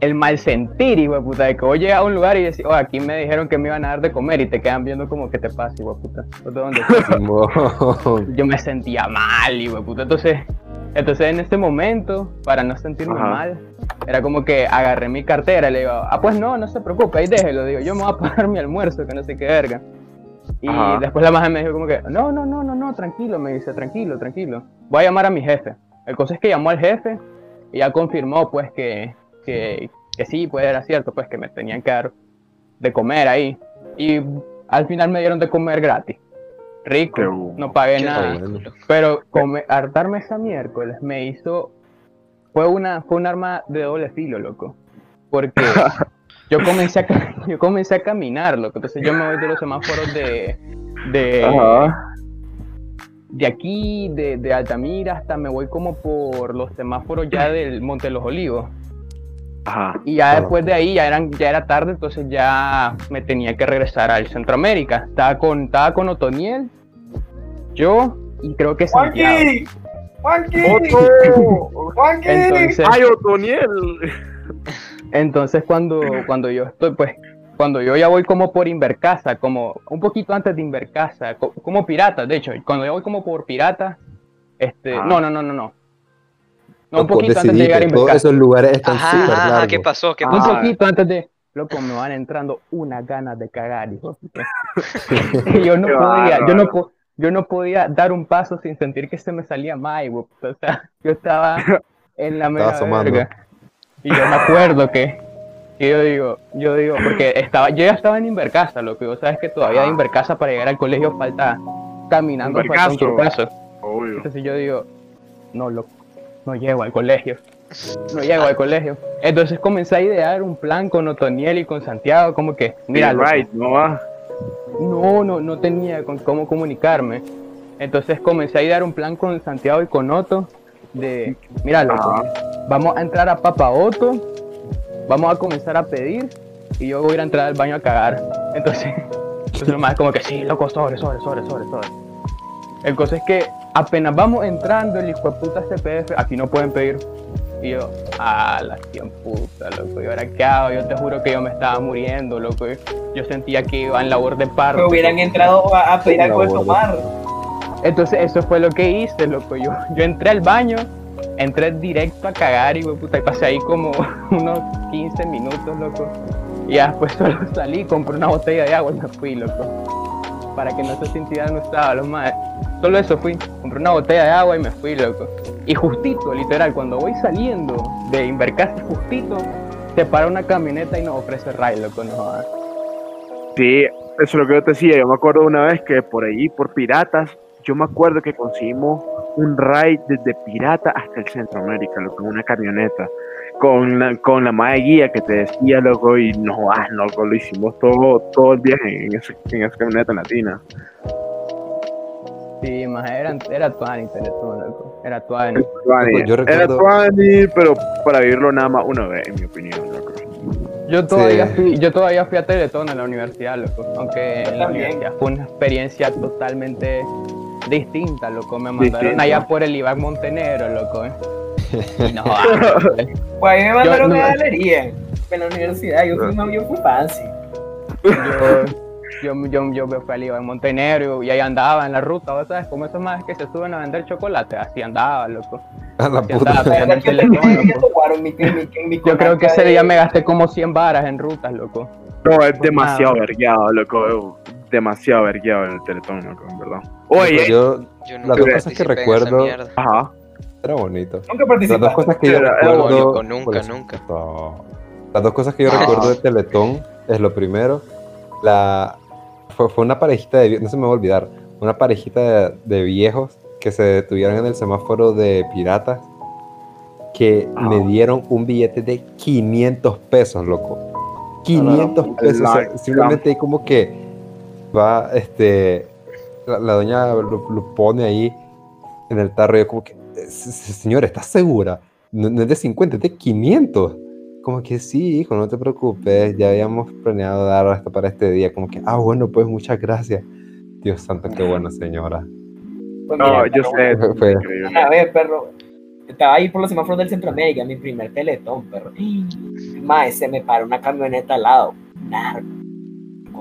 el mal sentir, hijo de puta, de que vos llegas a un lugar y decís, oh, aquí me dijeron que me iban a dar de comer y te quedan viendo como, ¿qué te pasa, hijo de puta? ¿Vos de dónde sos?" Simón. Yo me sentía mal, hijo de puta. Entonces, entonces en este momento, para no sentirme Ajá. mal, era como que agarré mi cartera y le digo, ah, pues no, no se preocupe, ahí déjelo, digo, yo me voy a pagar mi almuerzo, que no sé qué verga. Y Ajá. después la maja me dijo como que, no, no, no, no, no, tranquilo, me dice, tranquilo, tranquilo. Voy a llamar a mi jefe. El cosa es que llamó al jefe y ya confirmó pues que, que, que sí, pues era cierto, pues que me tenían que dar de comer ahí. Y al final me dieron de comer gratis. Rico, bueno. no pagué nada. Pero come, hartarme esa miércoles me hizo. Fue una, fue un arma de doble filo, loco. Porque yo comencé a, yo comencé a caminar, loco. Entonces yo me voy de los semáforos de. de, Ajá. de aquí, de, de Altamira, hasta me voy como por los semáforos ya del Monte de los Olivos. Ajá. Y ya Claro. después de ahí ya, eran, ya era tarde, entonces ya me tenía que regresar al Centroamérica. Estaba con, estaba con Otoniel, yo y creo que Santiago. ¡Juanqui! ¡Juanqui! ¡Otto! ¡Juanqui! Entonces, ¡Ay, Otoniel! entonces cuando, cuando yo estoy, pues, cuando yo ya voy como por Invercasa, como un poquito antes de Invercasa, co- como pirata, de hecho, cuando yo voy como por pirata, este, Ah. no, no, no, no, no. No, un poquito antes de llegar a todos Invercasa. esos lugares están súper largos. ¿qué pasó? ¿Qué Ah. Un pasó? poquito antes de. Loco, me van entrando unas ganas de cagar, hijo. Y yo no Qué podía, yo no, yo no podía dar un paso sin sentir que se me salía güey. O sea, yo estaba en la mera verga. Y yo me acuerdo que, que yo digo, yo digo, porque estaba, yo ya estaba en Invercasa, loco. y vos sabes que todavía de. Invercasa para llegar al colegio falta caminando falta un paso. Obvio. Entonces yo digo, no, loco, no llego al colegio. No llego al colegio. Entonces comencé a idear un plan con Otoniel y con Santiago, como que, mira, right, no va. no, no, no tenía con cómo comunicarme. Entonces comencé a idear un plan con Santiago y con Otto de, mira, loco, vamos a entrar a Papa Otto, vamos a comenzar a pedir y yo voy a ir a entrar al baño a cagar. Entonces, entonces lo más como que sí, loco, sobre, sobre, sobre, sobre, sobre. El cosa es que apenas vamos entrando, el hijo de puta CPF, aquí no pueden pedir. Y yo, ah, la cien puta, loco, ¿y ahora qué hago? Yo te juro que yo me estaba muriendo, loco. Yo sentía que iba en labor de parto. Me hubieran entrado a, a pedir algo de tomar. Entonces eso fue lo que hice, loco. Yo, yo entré al baño, entré directo a cagar y, puta, y pasé ahí como unos 15 minutos, loco. Y ya después solo salí, compré una botella de agua y me fui, loco. Para que no se sintieran usados los más. Solo eso fui. Compré una botella de agua y me fui, loco. Y justito, literal, cuando voy saliendo de Invercasa, justito, se para una camioneta y nos ofrece ride, loco. No. Sí, eso es lo que yo te decía. Yo me acuerdo una vez que por ahí, por piratas, yo me acuerdo que conseguimos un ride desde Pirata hasta el Centroamérica, loco, en una camioneta. Con la, con la madre guía que te decía, loco, y no, ah, no, loco, lo hicimos todo, todo el viaje en, ese- en esa camioneta latina. Sí, más era, era Tuani, Teletón, loco. Era Tuani. Tuani. Yo Era Tuani, pero para vivirlo nada más una vez, en mi opinión. loco. Yo todavía, Sí. fui, yo todavía fui a Teletón en la universidad, loco. Aunque en la universidad fue una experiencia totalmente distinta, loco. Me mandaron allá por el Iván Montenegro, loco. eh. No, ah, Pues a mí me mandaron no- a galería en la universidad. Yo fui, yo fui fancy. yo, yo, yo, yo me fui al Iván Montenegro y ahí andaba en la ruta, ¿vos ¿sabes? Como esos más que se suben a vender chocolate, así andaba, loco. A la Así puta. andaba, La es en mi- en mi- en mi Yo creo que ese día me gasté como 100 varas en rutas, loco. No, es demasiado nada. vergueado, loco. Demasiado vergueado en el teletón, loco, en verdad. Oye, yo, Yo Las nunca dos cosas participé que en recuerdo- mierda. ajá. Era bonito. Nunca Las dos participaste. cosas que yo Era- era recuerdo. bonito, nunca. Las dos cosas que yo Ah. recuerdo de Teletón es lo primero. La, fue, fue una parejita de. No se me va a olvidar. Una parejita de, de viejos que se detuvieron en el semáforo de piratas. Que Ah. me dieron un billete de 500 pesos, loco. 500 la- pesos. o sea, la- simplemente ahí como que va, este. La, la doña lo, lo pone ahí en el tarro y yo como que, "Se- se- señora, ¿estás segura? No, no es de 50, es de 500. Como que sí, hijo, no te preocupes, ya habíamos planeado dar hasta para este día. Como que, ah, bueno, pues muchas gracias. Dios santo, qué buena señora. Pues No, mira, yo sé. Fue-. Una vez, perro. Estaba ahí por los semáforos del Centroamérica, mi primer teletón, perro. Más, se me paró una camioneta al lado. Narco.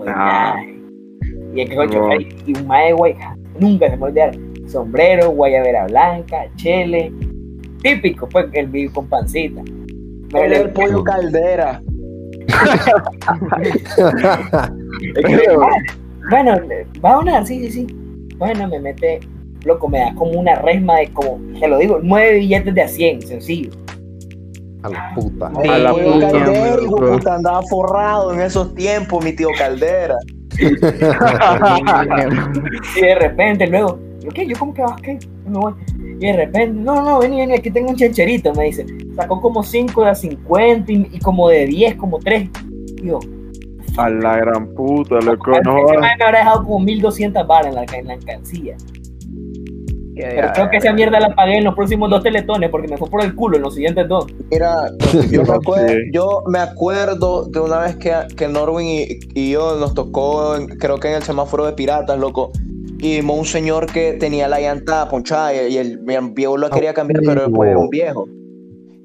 Ah. ay. Y el que con No. chofer y un mae, güey, nunca se me. Sombrero, guayabera blanca, chele. Típico, pues, el vivo con pancita. Me es el pollo caldera. Bueno, va a donar, sí, sí, sí. Bueno, me mete, loco, me da como una resma de como, te lo digo, nueve billetes de a 100, sencillo. a la puta. Sí, A la El puta, caldera, hijo puta, andaba forrado en esos tiempos, mi tío Caldera. Y de repente, luego, ¿yo qué? ¿Yo cómo que vas? ¿Qué? Yo me voy. Y de repente, no, no, vení, vení, aquí tengo un chancherito, me dice. Sacó como 5 de a 50 y, y como de 10, como 3. Digo, A la gran puta, loco. ese No, me habrá dejado como 1200 baras en la, en la alcancía. Pero creo que esa mierda la pagué en los próximos dos teletones porque me fue por el culo en los siguientes dos. Mira, yo me, acuerdo, yo me acuerdo de una vez que, que Norwin y, y yo nos tocó, en- creo que en el semáforo de piratas, loco. Y vimos un señor que tenía la llanta ponchada y, y el, viejo lo quería cambiar, pero después era un viejo.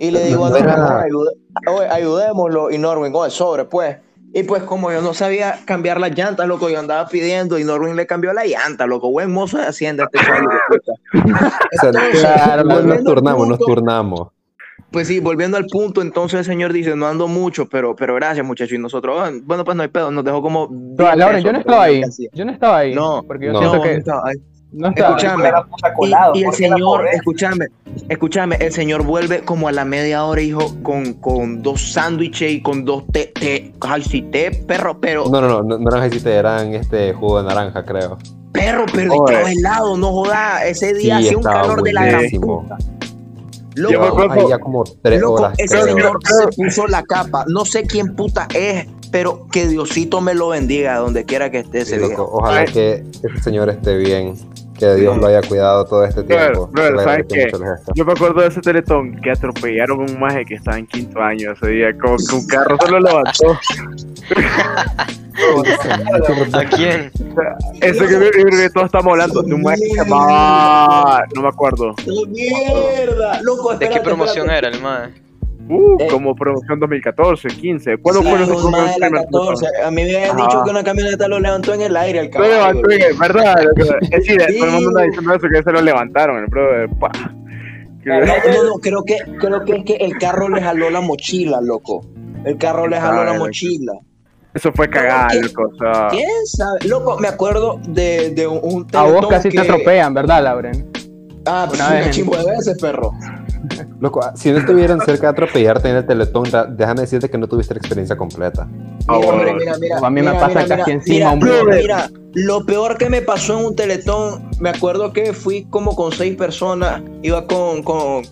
Y le digo a No Norwin, era- "Oye, ayude- oye, ayudémoslo. Y Norwin, oye, sobre, pues. Y pues como yo no sabía cambiar las llantas, loco, yo andaba pidiendo y Norwin le cambió la llanta, loco. Buen mozo de Hacienda este chaval, nos, turnamos, nos turnamos. Pues sí, volviendo al punto, entonces el señor dice, no ando mucho, pero, pero gracias muchachos. Y nosotros, "Ah, bueno, pues no hay pedo, nos dejó como... 10 No, Laura, yo no estaba ahí. Yo no estaba ahí. No, porque yo no. siento que no estaba ahí. no estaba. Escuchame. Y, colado, y el señor, escúchame, escúchame, el señor vuelve como a la media hora, hijo, con, con dos sándwiches y con dos té, té, ay, sí, té, perro, pero, No, no, no, no, no eran jaicitas, eran este jugo de naranja, creo. perro, pero estaba helado, no joda, ese día Sí, hacía un calor de la gran puta. Yo me Loco, acuerdo- Ahí ya como tres Loco, horas, ese creo. señor se puso la capa. No sé quién puta es, pero que Diosito me lo bendiga donde quiera que esté ese Sí, loco. Ojalá Ay. que ese señor esté bien, que Dios lo haya cuidado todo este tiempo. brother, ¿sabes qué? Yo me acuerdo de ese teletón que atropellaron a un maje que estaba en quinto año ese día, como que un carro se lo levantó. ¿A quién? Ese que todos estamos hablando de un maje que se llamaba, no me acuerdo, ¡Mierda! Loco, ¿De qué espérate, promoción espérate. era el mae? Uh, Eh. como promoción 2014, 15. ¿Cuándo Sí, fue nuestra un más de la primer 14. A mí me habían Ajá. dicho que una camioneta lo levantó en el aire Lo caballo. levantó, en- ¿verdad? Es decir, Sí. todo el mundo anda diciendo eso, que se lo levantaron, el brother. pa. Que- No, no, no, creo que, creo que es que el carro le jaló la mochila, loco. El carro le jaló la mochila. Eso fue cagada, ¿Quién- loco. O sea, ¿Quién sabe? Loco, me acuerdo de, de un, un A vos casi que- te atropellan, ¿verdad, Lauren? Ah, pues Una una vez. de veces, perro. Loco, si no estuvieran cerca de atropellarte en el teletón, déjame decirte que no tuviste la experiencia completa. Ah, Mira, bueno. mira, mira, mira, A mí me mira, pasa mira, casi mira, encima mira, un mira, lo peor que me pasó en un teletón, me acuerdo que fui como con seis personas, iba con, con,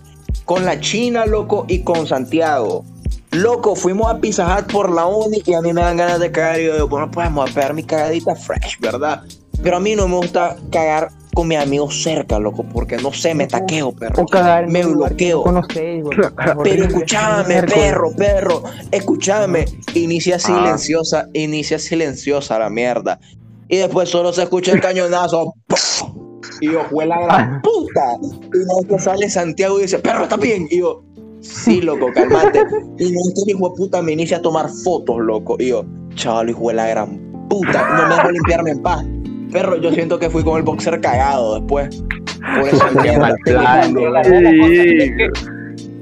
con la China, loco, y con Santiago. Loco, fuimos a Pizza Hut por la uni y a mí me dan ganas de cagar y yo digo, bueno, pues vamos a pegar mi cagadita fresh, ¿verdad? Pero a mí no me gusta cagar con mis amigos cerca, loco, porque no sé, me taqueo, perro. O cagar en Me bloqueo. conocéis. Pero escúchame, perro, perro, escúchame. Inicia silenciosa, inicia silenciosa la mierda. Y después solo se escucha el cañonazo. Y yo, fue la gran puta. Y no es que sale Santiago y dice, perro, ¿está bien? Y yo, sí, loco, calmate. Y no es que el hijo de puta me inicia a tomar fotos, loco. Y yo, chaval, hijo de la gran puta. No me dejo limpiarme en paz. Perro, yo siento que fui con el boxer cagado después. Por que- La, la- la cosa es que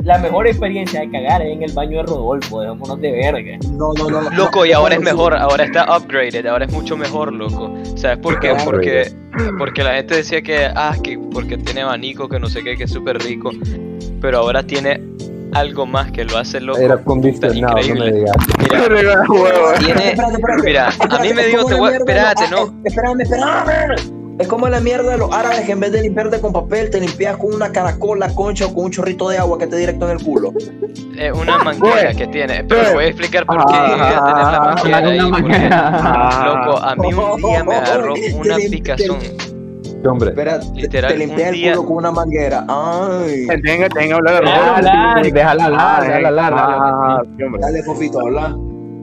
la mejor experiencia de cagar es en el baño de Rodolfo, dejémonos de verga. No, no, no. Loco, y no, ahora es no, mejor, ahora está upgraded, ahora es mucho mejor, loco. ¿Sabes por qué? Porque, porque la gente decía que, ah, que porque tiene abanico, que no sé qué, que es súper rico. Pero ahora tiene algo más que lo hace loco. Era condicionado, no me increíble. digas. Mira, tiene, Espérate, espérate. mira, a mí me dijo, te voy, espérate, no. Espérame, espérame. Es como la mierda de los árabes que en vez de limpiarte con papel, te limpias con una caracola, concha o con un chorrito de agua que te directo en el culo. Es una manguera que tiene, pero voy a explicar por qué llegué a tener la Ah, manguera ahí. una porque- manguera. Loco, a mí un día me agarró una picazón. ¿Qué hombre? Espera, Literal, te limpias el día- culo con una manguera. Ay. Tenga, tenga, hablar de Ah, Rodolfo. la- Déjala hablar, déjala hablar. ah. Dale, Fofito, habla.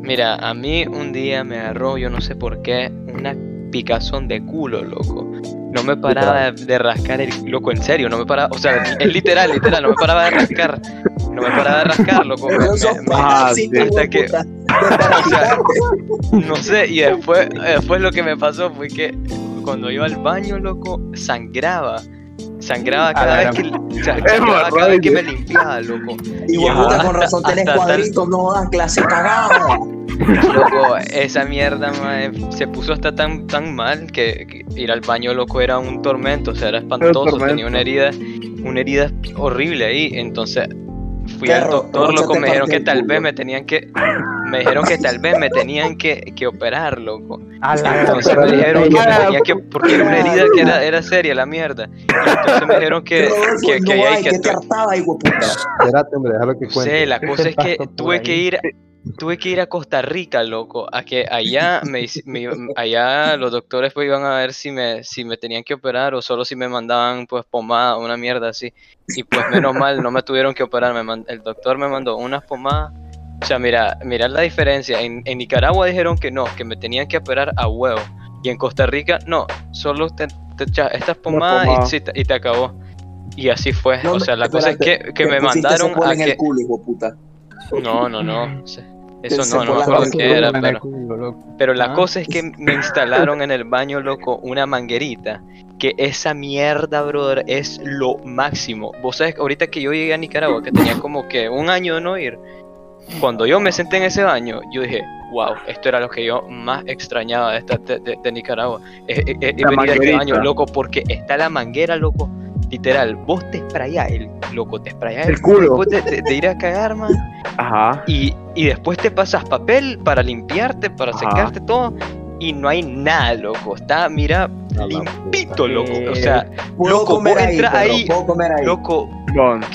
Mira, a mí un día me agarró, yo no sé por qué, una picazón de culo, loco. No me paraba de, de rascar el loco, en serio, no me paraba, o sea, es literal, literal, no me paraba de rascar. No me paraba de rascar, loco. me- me- parásito, hasta que- o sea, no sé, y después, después lo que me pasó fue que cuando iba al baño, loco, sangraba. Sangraba cada vez que, sangraba cada vez que me limpiaba, loco. Hijo de puta, con razón Hasta- tenés cuadritos, no das clase cagada. Loco, esa mierda se puso hasta tan, tan mal que, que ir al baño loco era un tormento, o sea, era espantoso, tenía una herida, una herida horrible ahí, entonces fui al doctor, loco, me dijeron que tal vez me tenían que, me dijeron que tal vez me tenían que, que operar, loco. Entonces me dijeron que me tenía que, porque era una herida que era, era seria la mierda. Y entonces me dijeron que, que, que que que te actu- hartaba, hijo de puta. Espérate, hombre, déjalo que no cuente. sé, la cosa es que tuve que ir, tuve que ir a Costa Rica, loco, a que allá me, me- allá los doctores pues iban a ver si me, si me tenían que operar o solo si me mandaban pues pomada, una mierda así. Y pues menos mal, no me tuvieron que operar, me el doctor me mandó unas pomadas. O sea, mira, mira la diferencia. En, en Nicaragua dijeron que no, que me tenían que operar a huevo. Y en Costa Rica, no, solo te, te echas estas pomadas y, te- y te acabó. Y así fue. No, o sea, la espérate, cosa es que, que me mandaron a en que... el culo, hijo puta. No, no, no. Eso Se no, no me acuerdo qué era, pero, culo, pero la Ah. cosa es que me instalaron en el baño, loco, una manguerita. Que esa mierda, brother, es lo máximo. Vos sabes, que ahorita que yo llegué a Nicaragua, que tenía como que un año de no ir, cuando yo me senté en ese baño, yo dije, wow, esto era lo que yo más extrañaba de, esta, de, de- de Nicaragua. Es, es- es La venir a este baño, loco, porque está la manguera, loco. Literal, vos te sprayás, el loco, te sprayás El culo. después de, de- de ir a cagar, man. Ajá. Y, y después te pasas papel para limpiarte, para Ajá. secarte todo. Y no hay nada, loco. Está, mira, limpito, loco. O sea, Puedo Loco, comer vos ahí, entras ahí, puedo comer ahí. loco,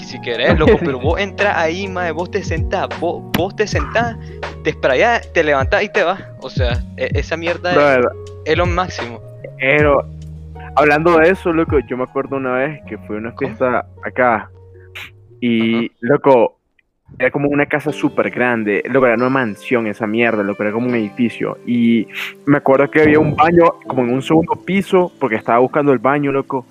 si querés, loco, pero vos entras ahí, mae, vos te sentás, vos, vos te sentás, te sprayás, te levantás y te vas. O sea, e- esa mierda es lo máximo. Pero, hablando de eso, loco, yo me acuerdo una vez que fue a una fiesta acá. Y, loco, era como una casa súper grande. Loco, era una mansión esa mierda, loco, era como un edificio. Y me acuerdo que había un baño como en un segundo piso, porque estaba buscando el baño, loco.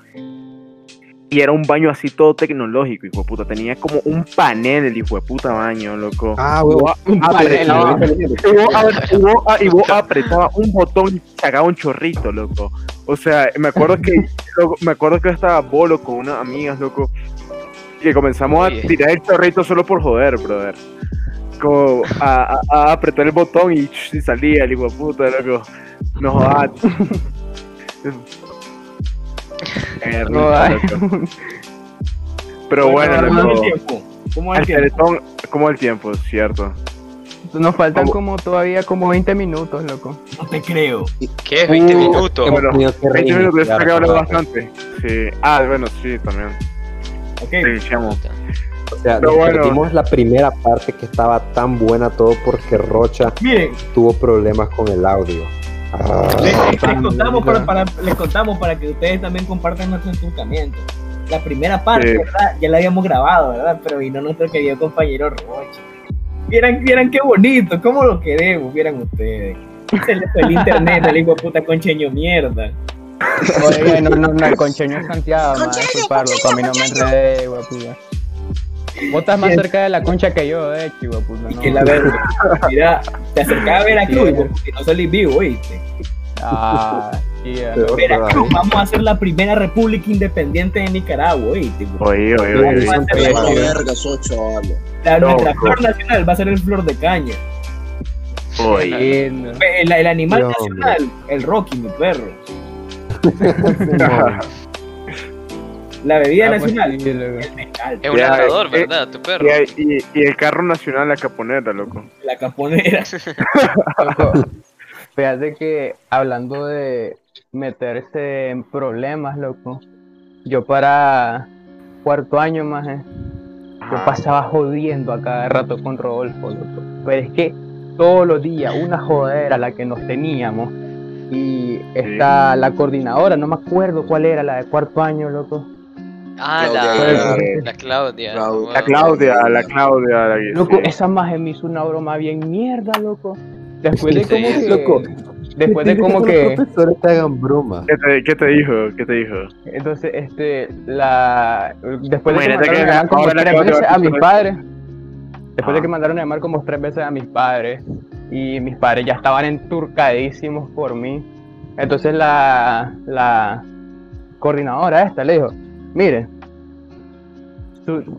Y era un baño así todo tecnológico, hijo de puta. Tenía como un panel el hijo de puta baño, loco. Ah, huevo. Un Ah, y vos, a- y vos- y vos apretabas un botón y sacaba un chorrito, loco. O sea, me acuerdo que loco, me acuerdo que yo estaba bolo con unas amigas, loco. Que comenzamos Oye. a tirar el chorrito solo por joder, brother. Como a, a- a apretar el botón y salía el hijo de puta, loco. No jodas. Eh, No, ay. loco. Pero bueno, ¿cómo es el tiempo? ¿Cómo es el tiempo? como el tiempo, cierto. Nos faltan Vamos. como todavía como 20 minutos, loco. No te creo. ¿Qué es 20 Uh, minutos? bueno, Hemos tenido que 20 minutos, reiniciar, que habla ¿verdad? bastante. Sí. Ah, bueno, sí, también. Ok. Sí, iniciamos. O sea, Pero bueno. la primera parte que estaba tan buena todo porque Rocha Miren, tuvo problemas con el audio. Les, les contamos para, para- les contamos para que ustedes también compartan nuestro entucamiento. La primera parte, Sí. ¿verdad? Ya la habíamos grabado, ¿verdad? Pero vino nuestro querido compañero Roche. Vieran, vieran qué bonito, cómo lo queremos, vieran ustedes. Se le fue el internet al hijo puta concheño mierda. Oye, no, no, no, el concheño es Santiago, me va a disculpar, loco, a mí no me enredé, guapuda. Vos estás más cerca de la concha que yo, de hecho, guapuda, Y no. que la verga. Mira, te acercaba a Veracruz porque no salís vivo, ¿oíste? Ah. Peor Veracruz, vamos a ser la primera república independiente de Nicaragua, ¿oíste? Oye, oye, oye. hacer verga. La, nuestra flor nacional va a ser el flor de caña. Oye. El, el animal hombre. nacional, el Rocky, mi perro. La bebida Ah, pues nacional, sí, Es un eh, ¿verdad? Tu perro. Y, y, y el carro nacional, la caponera, loco. la caponera. Loco, Fíjate que hablando de meterse en problemas, loco, yo para cuarto año más, eh, yo pasaba jodiendo a cada rato con Rodolfo, loco. Pero es que todos los días una jodera la que nos teníamos. Y está la coordinadora, no me acuerdo cuál era, la de cuarto año, loco. Ah, Claudia la, la Claudia. Claudia. La Claudia, la Claudia. La, Loco, sí. esa maje me hizo una broma bien mierda, loco. Después de ¿Qué te como hizo? que... Loco, Después de como los que... profesores te hagan broma. ¿Qué te, ¿Qué te dijo? ¿Qué te dijo? Entonces, este, la... Después de que Imagínate mandaron a llamar como tres veces a mis padres, después de Ah. que mandaron a llamar como tres veces a mis padres, y mis padres ya estaban enturcadísimos por mí, entonces la, la coordinadora esta le dijo, mire,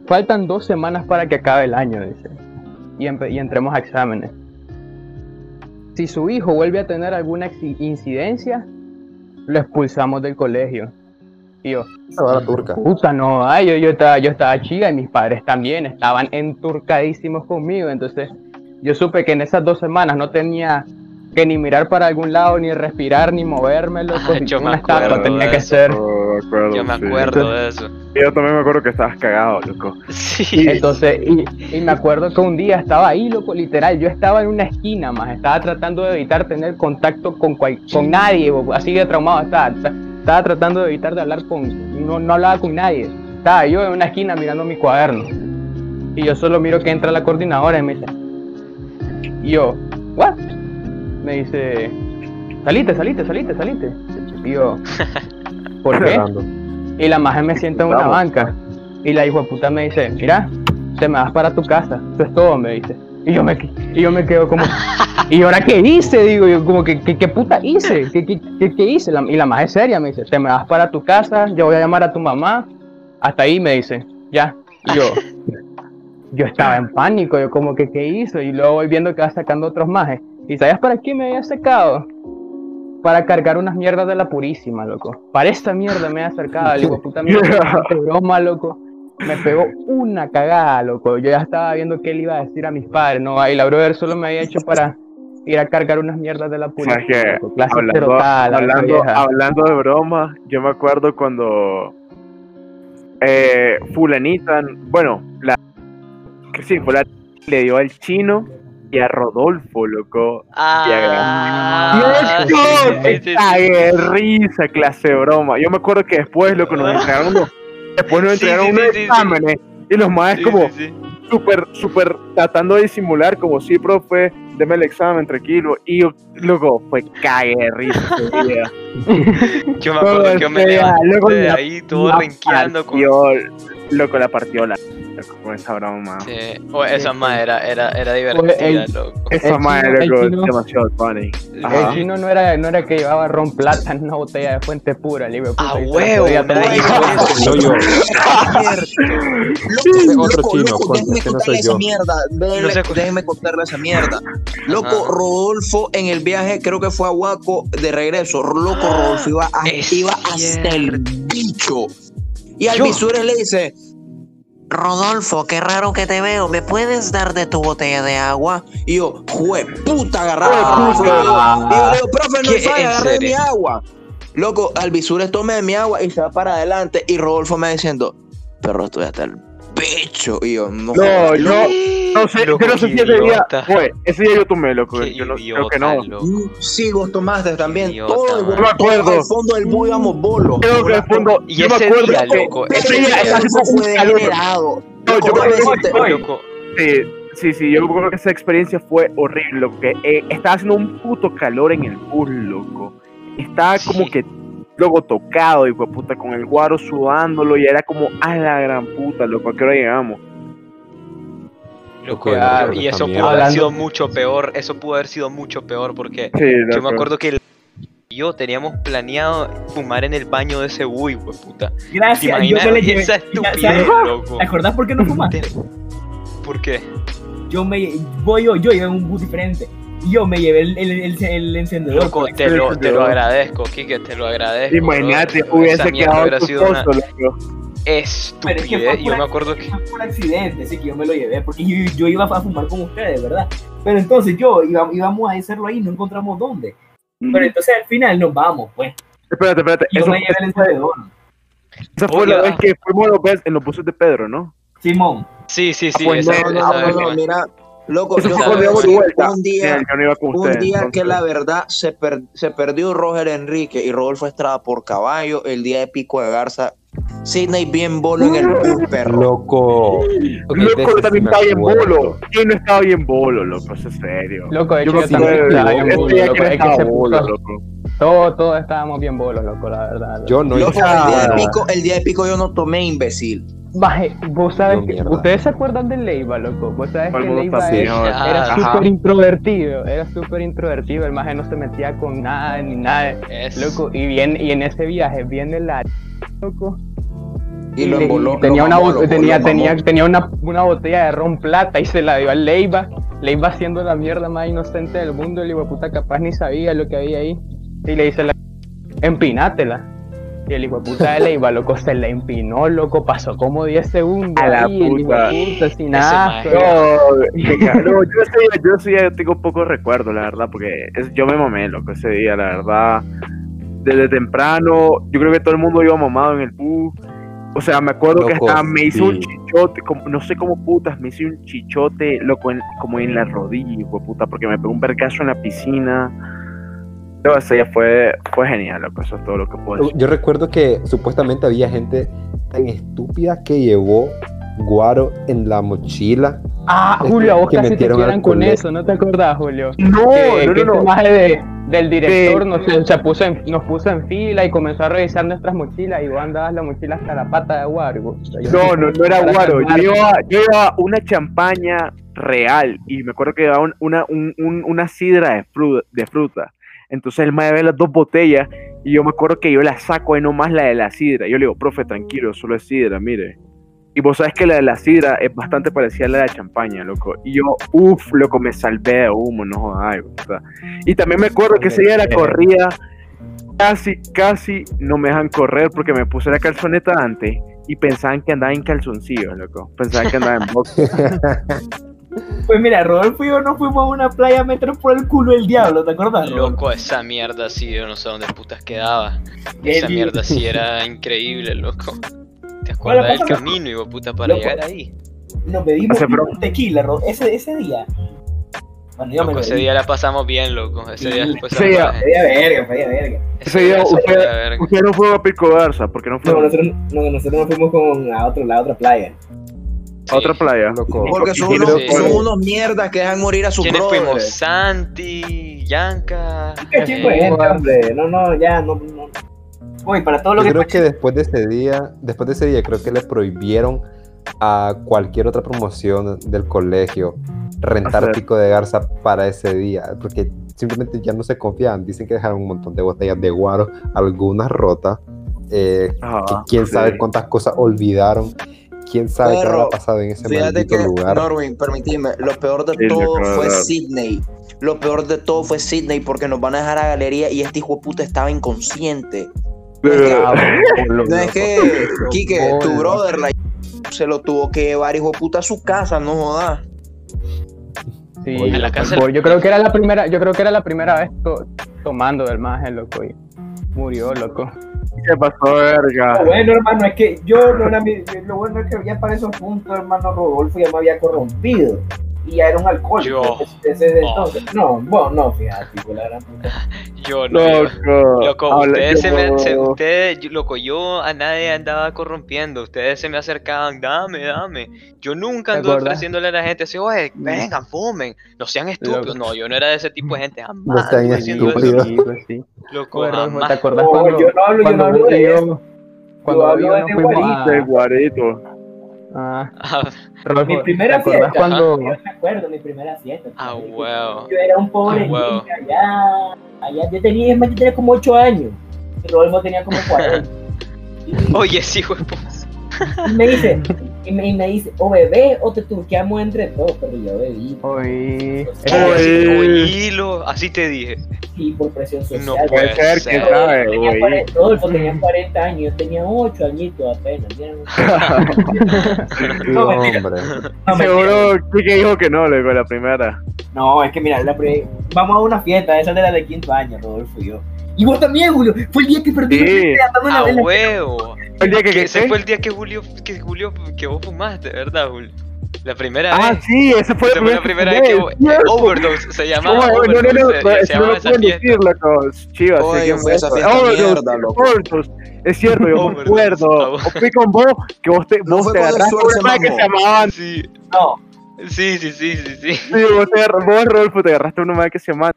faltan dos semanas para que acabe el año, dice, y, y entremos a exámenes. Si su hijo vuelve a tener alguna incidencia, lo expulsamos del colegio. Y yo, la turca. Puta, no, ay, yo, yo, estaba, yo estaba chica y mis padres también estaban enturcadísimos conmigo. Entonces, yo supe que en esas dos semanas no tenía que ni mirar para algún lado, ni respirar, ni moverme. Loco. Ah, yo me Una estatua tenía de que eso. ser. Oh, acuerdo, Yo me sí. acuerdo de eso. Yo también me acuerdo que estabas cagado, loco. Sí. Entonces, y, y me acuerdo que un día estaba ahí, loco, literal. Yo estaba en una esquina más, estaba tratando de evitar tener contacto con, cual- con nadie, bo- así de traumado estaba. Estaba- Estaba tratando de evitar de hablar con. No, no hablaba con nadie. Estaba yo en una esquina mirando mi cuaderno. Y yo solo miro que entra la coordinadora y me dice. Y yo, ¿what? Me dice, salite, salite, salite, salite. Y yo, ¿por qué? Y la maje me sienta en una banca. Y la hijo de puta me dice, mira, te me vas para tu casa. Eso es todo, me dice. Y yo me, y yo me quedo como, ¿y ahora qué hice? Digo yo, como, que qué, qué puta hice? ¿Qué, qué, qué- qué hice? La- y la maje seria me dice, te me vas para tu casa, yo voy a llamar a tu mamá. Hasta ahí me dice, ya. Y yo, yo estaba en pánico, yo como que, ¿qué hizo? Y luego voy viendo que va sacando otros majes. ¿Y sabías para qué me había secado? Para cargar unas mierdas de la purísima, loco. Para esta mierda me había acercado, digo, puta mierda, broma, loco. Me pegó una cagada, loco. Yo ya estaba viendo qué le iba a decir a mis padres, no, y la brother solo me había hecho para ir a cargar unas mierdas de la purísima. ¿Sabes qué? loco. Hablando, hablando, de broma, yo me acuerdo cuando eh, fulanita, bueno, la que sí, la le dio al chino y a Rodolfo, loco. Ah, Yo sí, sí, sí, sí. cagué de risa, clase de broma. Yo me acuerdo que después, loco, nos entregaron unos, después nos entregaron sí, unos sí, sí, sí. exámenes y los más Sí, como sí, sí. súper, súper tratando de disimular, como sí, profe, deme el examen tranquilo. Y yo, loco, fue cague de risa. Yo me acuerdo que yo me levanté de ahí todo renqueando con. Loco, la partió la con esa broma. Sí. O esa más era, era, era el- divertida, loco. Esa el el loco, chino- es demasiado funny. El Ajá. chino no era, no era que llevaba ron plata en una botella de fuente pura, le digo, A puta, la huevo. No yo. Loco, Ese loco, otro chino, déjenme contarle esa mierda. Déjenme, contarle esa mierda. Loco. Rodolfo en el viaje, creo que fue a Huaco de regreso. Loco, Rodolfo iba, a- iba hasta el bicho. Y al Yo- Visures le dice: Rodolfo, qué raro que te veo. ¿Me puedes dar de tu botella de agua? Y yo, jue puta, agarraba. Y yo, profe, no ¿En agarré mi agua. Loco, Alvisures tome de mi agua y se va para adelante. Y Rodolfo me diciendo, perro, estoy hasta el pecho. Y yo, no. No, yo no sé, yo Loco, no sé si ese día fue. Ese día yo tomé, loco. Qué Yo no, creo que no. loco. Mm, Sí, vos tomaste también. Idiota, todo el. No me acuerdo. Al fondo del bus íbamos bolos. Creo que al fondo. Y yo me ese acuerdo día, loco, ese ese día haciendo fue degenerado. No, yo ¿Cómo creo que- Loco, Sí, sí, sí, yo creo que esa experiencia fue horrible, lo que eh, estaba haciendo un puto calor en el bus, loco. Estaba como que luego tocado, y puta, con el guaro sudándolo, y era como, a la gran puta, loco, ¿a qué hora llegamos? loco, Claro, y eso pudo haber sido mucho peor, eso pudo haber sido mucho peor porque Sí, yo me acuerdo que el- yo teníamos planeado fumar en el baño de ese bui, pues puta. ¿Te Gracias, yo le llevé. esa estupidez, loco? ¿Te acordás por qué no fumaste? ¿Por qué? Yo me voy yo, yo iba en un bus diferente. Yo me llevé el, el, el, el encendedor. Loco, te lo, te lo agradezco, Kike, te lo agradezco. Imagínate, bro. hubiese Esa quedado hubiera sido una. Pero es que estupidez. fue Yo me acuerdo que. fue por accidente, sí que yo me lo llevé, porque yo, yo iba a fumar con ustedes, ¿verdad? Pero entonces yo iba, íbamos a hacerlo ahí, no encontramos dónde. Pero entonces al final nos vamos, pues. Espérate, espérate, Y yo eso, me llevé el encendedor. esa fue Oye, la vez ah. que fuimos los ves en los buses de Pedro, ¿no? Simón, Sí, sí, sí. pues esa, no, esa no, vez no, mira, loco, Eso yo sí, vuelta. un Sí, día, yo no iba con un día que la verdad se, per- se perdió Roger Enrique y Rodolfo Estrada por caballo el día de Pico de Garza. Sidney bien bolo en el bus, perro. Loco. Loco, sí también estaba bien bolo. ¿Quién no estaba bien bolo, loco? Eso es serio. Loco, de Yo yo también estaba bien bolo, loco, todos, todos estábamos bien bolos, loco, la verdad. Yo no Loco, hice el día de pico, el día de pico yo no tomé imbécil. Baje, vos sabes que, mierda. ¿ustedes se acuerdan de Leiva, loco? Vos sabes que Leiva era Ajá. súper introvertido, era súper introvertido, el maje no se metía con nada ni nada, Es- loco, y bien, y en ese viaje viene la loco, Y lo emboló. tenía lo una mamó, bo- lo- tenía, lo tenía, una, una botella de ron plata y se la dio a Leiva, Leiva siendo la mierda más inocente del mundo, el hijo puta capaz ni sabía lo que había ahí, y le dice la empinátela. Y el hijo de puta de Leiva, loco, se la empinó, loco, pasó como 10 segundos. A la ahí, el hijo puta. de puta, sin Ese asco. No, yo sí, yo sí ya tengo pocos recuerdos, la verdad, porque es- yo me mamé, loco, ese día, la verdad. Desde temprano, yo creo que todo el mundo iba mamado en el bus. O sea, me acuerdo que hasta me hizo un chichote, como, no sé cómo putas, me hizo un chichote, loco, en- como en la rodilla, hijo de puta, porque me pegó un vergazo en la piscina. Pero ese día fue, fue genial, loco, eso es todo lo que puedo decir. Yo recuerdo que supuestamente había gente tan estúpida que llevó guaro en la mochila. Ah, Este, Julio, a vos que casi te con eso, ¿no te acordás, Julio? No, que, no, que no, este no. de- del director Que- nos, se- se puso en- nos puso en fila y comenzó a revisar nuestras mochilas y vos andabas la mochila hasta la pata de Guargo. O sea, No, no, no era guaro. Yo llevaba, yo llevaba una champaña real y me acuerdo que llevaba un- una, un- un- una sidra de, fru- de fruta. Entonces él me ve las dos botellas y yo me acuerdo que yo la saco ahí nomás la de la sidra. Yo le digo, profe, tranquilo, solo es sidra, mire. Y vos sabes que la de la sidra es bastante parecida a la de la champaña, loco. Y yo, uff, loco, me salvé de humo, no jodas. Y también me acuerdo que ese día la corrida, casi, casi no me dejan correr porque me puse la calzoneta antes y pensaban que andaba en calzoncillos, loco. Pensaban que andaba en box. Pues mira, Rodolfo y yo nos fuimos a una playa a meter por el culo el diablo, ¿te acuerdas? Rodolfo? Loco, esa mierda sí, yo no sé dónde putas quedaba. Esa El- mierda sí era increíble, loco. ¿Te Bueno, acuerdas del camino, hijo puta, para Loco. llegar ahí? Nos pro- un tequila, Ro- ese, ese día. Bueno, yo Loco, lo ese día la pasamos bien, loco. Ese día Sí, después ese día- Fue verga, fue verga. Ese día fue usted- verga. Ustedes no fueron a Pico Garza, porque no No, fueron nosotros, no, nosotros nos fuimos con a otro, la otra playa. A otra playa. Loco. Porque son unos, Sí. son mierdas que dejan morir a sus ¿Quiénes fuimos? Santi, Yanka. Qué chingo de gente, hombre. No, no, ya, no, no. Uy, para todo lo Yo que creo que después de ese día, después de ese día, creo que le prohibieron a cualquier otra promoción del colegio rentar pico de garza para ese día, porque simplemente ya no se confían. Dicen que dejaron un montón de botellas de guaro, algunas rotas. eh, Ajá, que quién sí. sabe cuántas cosas olvidaron. Quién sabe qué habrá pasado en ese Fíjate maldito que, lugar. Norwin, permitime, lo peor de Sí, todo fue. Sydney. Lo peor de todo fue Sydney porque nos van a dejar a galería y este hijo de puta estaba inconsciente. Ah, No es que, Kike, tu brother la se lo tuvo que llevar, hijo de puta, a su casa, no jodas. Sí, Oye, a la loco, casa- por- yo creo que era la primera, yo creo que era la primera vez to- tomando del maje, loco, y murió, loco. Se pasó verga. Lo bueno, hermano, es que yo mi- Lo bueno es que ya para esos puntos, hermano Rodolfo ya me había corrompido. Y ya era un alcohólico. Yo. Desde, desde Oh. entonces. No, bueno, no, fíjate, la gran. Yo no. yo- Loco. Loco, habla- ustedes se me, yo- se- ustedes, yo- loco, yo a nadie andaba corrompiendo, ustedes se me acercaban, dame, dame. Yo nunca ¿Te anduve ofreciéndole a la gente así, oye, vengan, fumen, no sean estúpidos. Loco. No, yo no era de ese tipo de gente, jamás. No eso. estúpidos. Sí, pues sí. Loco, jamás. ¿te acordás No, cuando, yo no hablo- yo cuando no hablo de yo- eso. Cuando Yo hablo yo de De guarito. Ah, Rodolfo, Mi primera ¿te fiesta. cuando... Yo me acuerdo, mi primera fiesta. ah, huevo. Yo era un pobre Ah, huevo. niño allá. Allá yo tenía, es más, yo tenía como 8 años. Y Rodolfo tenía como 40. Y- Oye, sí. Y me dice, y me, y me dice, o bebé o te turqueamos entre todos, pero yo bebí. Hoy... Oye, así, Oye. oílo, así te dije. Sí, por presión social. No Puede ser, ser. quién sabe, Tenía güey. 40 Rodolfo tenía 40 años, yo tenía 8 añitos apenas. No, mentira. hombre. No. Seguro que dijo que no, loco, la primera. No, es que mira, la pre- vamos a una fiesta, esa de la de quinto año, Rodolfo y yo. Y vos también, Julio, fue el día que perdí Sí. la fiesta, andando en la- A en la- huevo. El día que, Que que ese fue el día que Julio, que Julio, que vos fumaste, ¿verdad, Julio? La primera Ah, vez. sí, esa fue Esa fue la primera vez que vos- Cierto. Overdose, se llamaba No, no, no, Overdose, no, se- no, se, no llamaba lo pueden decir, loco. Chivas, sé quién fue esa fiesta Overdose, mierda, loco. Overdose. Es cierto, yo me Overdose. acuerdo. Ah, fui con vos, que vos te, No vos te agarraste se una que se llamaban. Sí, No, sí, sí, sí, sí, sí. Sí, vos, te agarraste, vos, Rodolfo, te agarraste una madre que se llamaban.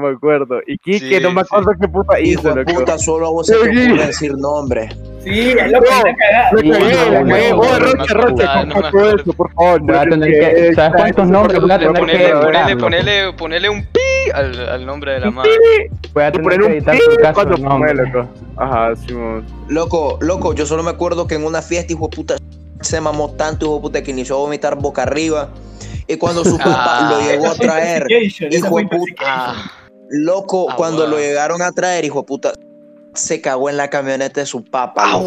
No me acuerdo. Y Kike, Sí, no me sí. acuerdo qué puta Hijo hizo, de loco. puta, solo a vos se te Sí. ocurre decir nombre. sí, es lo que No. me cagada. Lo Sí, cagué, no, lo no, cagué. no, Vos, no, Roche, no, Roche, no, no, comparto no, eso, por favor. Voy a tener que- ¿sabes cuántos nombres voy a tener que Ponele, ponele, loco? ponele, ponele un pi al, al nombre de la madre. Voy a tener poner que un editar pi tu caso nombre. loco. Ajá, Simón. Loco, loco, yo solo me acuerdo que en una fiesta, hijo de puta, se mamó tanto, hijo de puta, que inició a vomitar boca arriba. Y cuando su papá Ah. lo llegó a traer, hijo de puta. Ah, loco, Ah, cuando lo llegaron a traer, hijo de puta, se cagó en la camioneta de su papá. ah,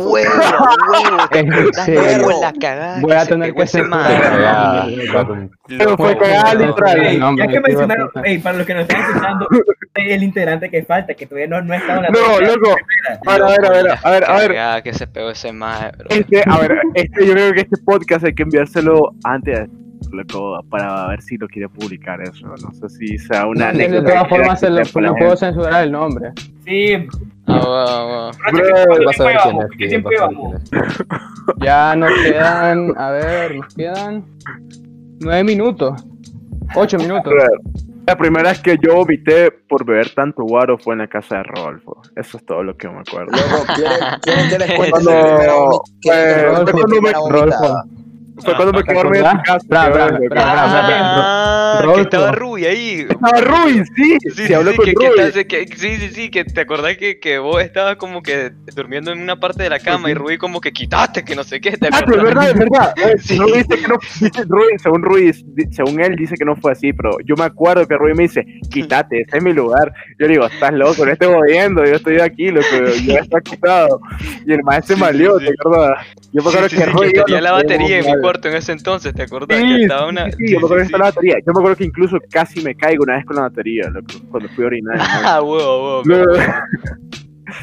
ah, cagada. Voy a tener que. Cagada, Loco. patum. Pero fue cagada literal. Ya que mencionaron, puta. ey, para los que nos están escuchando, el integrante que falta, que todavía no, no ha estado en la No, loco. A ver, a ver, a ver, a ver, a ver. Que se pegó ese bro. Este, a ver, este, yo creo que este podcast hay que enviárselo antes, loco, para ver si lo quiere publicar eso. No sé si sea una De anécdota todas formas, se lo, la puedo gente. censurar el nombre. Sí, Ah. Ya nos quedan, a ver, nos quedan nueve minutos, ocho minutos. La primera vez que yo vomité por beber tanto guaro fue en la casa de Rodolfo. Eso es todo lo que me acuerdo. Loco, ¿quieren, quieren que les cuente Cuando- eh, cuente mi Fue cuando me ¿Te quedé dormido en casa. Bra, bra, bra, bra, Ah, que estaba Rui ahí. Estaba Ruiz, sí. Sí, Sí, con que, sí, sí, sí, que te acordás que, que vos estabas como que durmiendo en una parte de la cama y Rui como que quitaste, que no sé qué, ¿te Ah, pero es verdad, es verdad. Sí. Dice que no, según Ruiz, di- según él dice que no fue así, pero yo me acuerdo que Ruiz me dice, quítate, ese es mi lugar. Yo le digo, estás loco, no estoy jodiendo, yo estoy aquí, loco, yo está quitado. Y el maestro se Sí, malió, sí, ¿te acuerdas? Yo me acuerdo sí, que sí, Ruiz que y yo tenía nos la batería en pegamos mi mal. Cuarto en ese entonces, ¿te acordás? Sí, que sí, estaba una... sí, sí, yo me acuerdo que la batería. Yo me acuerdo que incluso casi me caigo una vez con la batería, loco, cuando fui a orinar. ¿no? Ah, huevo, huevo. No,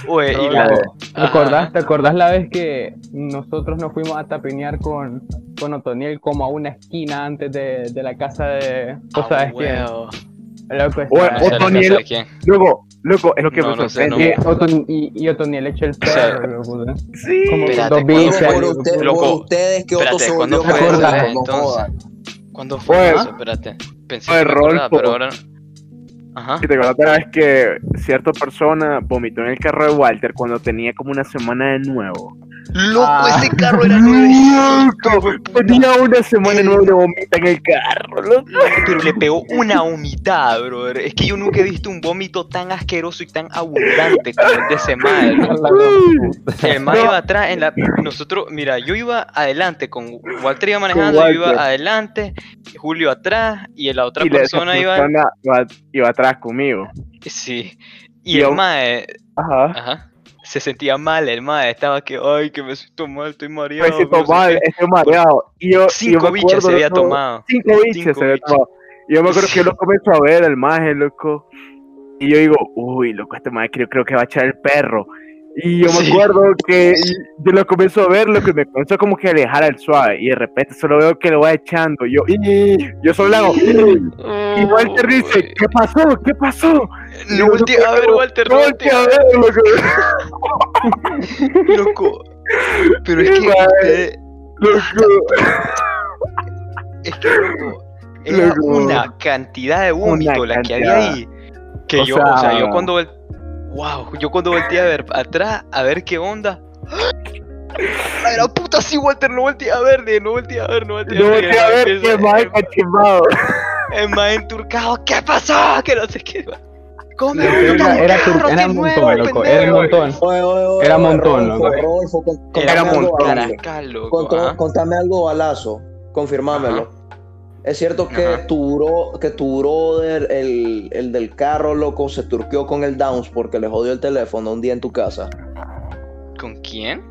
Güey, y No, la... ¿Te acordás, ¿Te acordás la vez que nosotros nos fuimos a tapinear con, con Otoniel como a una esquina antes de, de la casa de... ¿Vos Ah, sabes quién? Loco, Otoniel-. Luego, loco, es lo que No, me no sé, sorprende. y, Oton- y, y Otoniel echó el sea, perro, loco, ¿eh? Sí. como Espérate, dos ¿cuándo bichas. Por, fue? usted- por Loco, ustedes que Otto se ¿cuándo volvió fue. ¿Cuándo fue eso? Espérate. Pensé Pues, que Rolfo. pero ahora... Ajá. Si te acuerdas la vez que cierta persona vomitó en el carro de Walter cuando tenía como una semana de nuevo. Loco, Ah. ese carro era nuevecito. Loco, Tenía una semana de nuevo de vomita en el carro, loco. Pero le pegó una vomitada, brother. Es que yo nunca he visto un vómito tan asqueroso y tan abundante como el de ese mae. loco. El mae iba atrás en la. Nosotros, mira, yo iba adelante con Walter iba manejando, yo iba adelante, Julio atrás y la otra y la persona iba. persona iba, iba atrás conmigo. Sí. Y Y el yo- mae, Ajá. ajá, se sentía mal, el mae estaba que, ay, que me siento mal, estoy mareado. Me siento que no sé mal, qué". estoy mareado. Y yo, y yo Cinco me bichas se había tomado. Cinco bichas se había tomado. Y yo me acuerdo que yo lo comienzo a ver, el maje, loco. Y yo digo, uy, loco, este maje creo, creo que va a echar el perro. Y yo me acuerdo que yo lo comienzo a ver, lo que me comenzó como que a alejar al suave. Y de repente solo veo que lo va echando. Yo, y yo solo hago. Y Walter dice. ¿qué pasó? ¿Qué pasó? No volteé a ver, Walter, No volteé a ver, loco. loco. Pero es que Loco. Es que, loco, era Loco. una cantidad de vómito la que había cantidad. ahí. Que O yo, o sea, sea- yo cuando. Wow, yo cuando volteé a ver atrás, a ver qué onda. ¡Ay, la puta! Sí, Walter, no volteé a ver, no volteé a ver, no volteé No a ver. voltea a ver que más cachimbado. Es más enturcado, ¿qué pasó? Que no sé qué. ¿Cómo Era, carro, un montón, loco. Era un montón. Era oye, montón, loco. Rodolfo, con- Era contame algo, montón. ajá. Contame algo, balazo. Confirmámelo. Es cierto que Ajá. tu, bro- que tu brother, el, el del carro, loco, se turqueó con el Downs porque le jodió el teléfono un día en tu casa. ¿Con quién?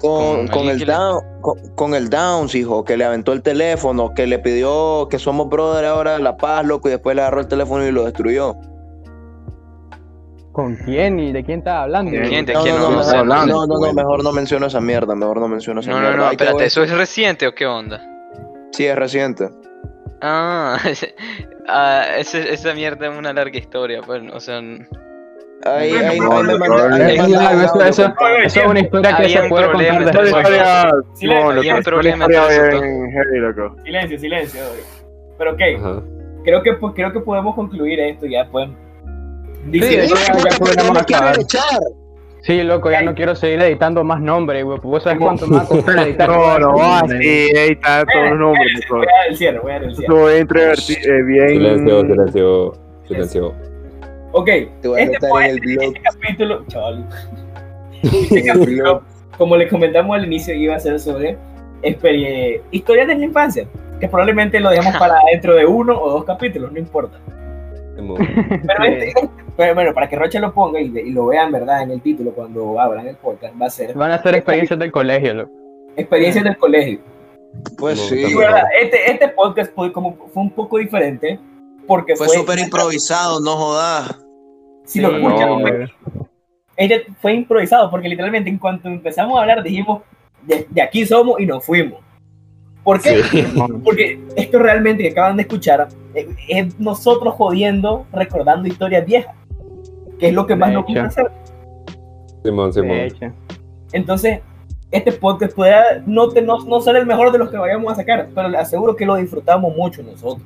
Con, ¿Con el que le- down, con, con el Downs, hijo, que le aventó el teléfono, que le pidió que somos brother ahora de La Paz, loco, y después le agarró el teléfono y lo destruyó. ¿Con quién y de quién estaba hablando? ¿Quién? ¿Quién? ¿De No, quién? no, no, No, no, sé, no, no no, no, no, mejor no menciono esa mierda, mejor no menciono esa No, no, mierda. no, te espérate, ¿eso es reciente o qué onda? Sí, es reciente. Ah, ese- ah, ese- esa mierda es una larga historia, pues, o sea, Ahí, ahí, no, no, no, eso, eso, compadre. eso es una historia que se puede contar después. después. historia, Silencio, no, loco, había un problema loco. Silencio, silencio. Pero ok, Ajá. creo que, pues, creo que podemos concluir esto ya, pues. Sí, Dice, eso ya, ya podemos acabar. echar. Sí, loco, ya no quiero seguir editando más nombres, güey. ¿Vos sabés cuánto me va a costar editar? No, no, así, ahí está todos los nombres, voy a dar el cierre, voy a dar el cierre. Bien introvertido, eh, bien... Silencio, silencio, silencio. Ok, Te voy a este, pues, en el blog. este capítulo, chaval. Este capítulo, como les comentamos al inicio, iba a ser sobre historias de la infancia, que probablemente lo dejemos para dentro de uno o dos capítulos, no importa. Pero, este- pero bueno, para que Rocha lo ponga y, y lo vean, ¿verdad? En el título cuando abran el podcast, va a ser Van a ser experiencias del colegio, loco. experiencias del colegio. Pues No, sí. Verdad, este, este podcast fue, como, fue un poco diferente porque Fue súper improvisado, no jodas. Si lo Sí, escuchan, no, fue, este fue improvisado porque literalmente en cuanto empezamos a hablar dijimos de, de aquí somos y nos fuimos. ¿Por qué? Sí. Porque esto realmente que acaban de escuchar eh, es nosotros jodiendo, recordando historias viejas, que es lo que más De nos gusta hacer. Simón, Simón. De hecho. Entonces, este podcast puede no, te- no, no ser el mejor de los que vayamos a sacar, pero le aseguro que lo disfrutamos mucho nosotros.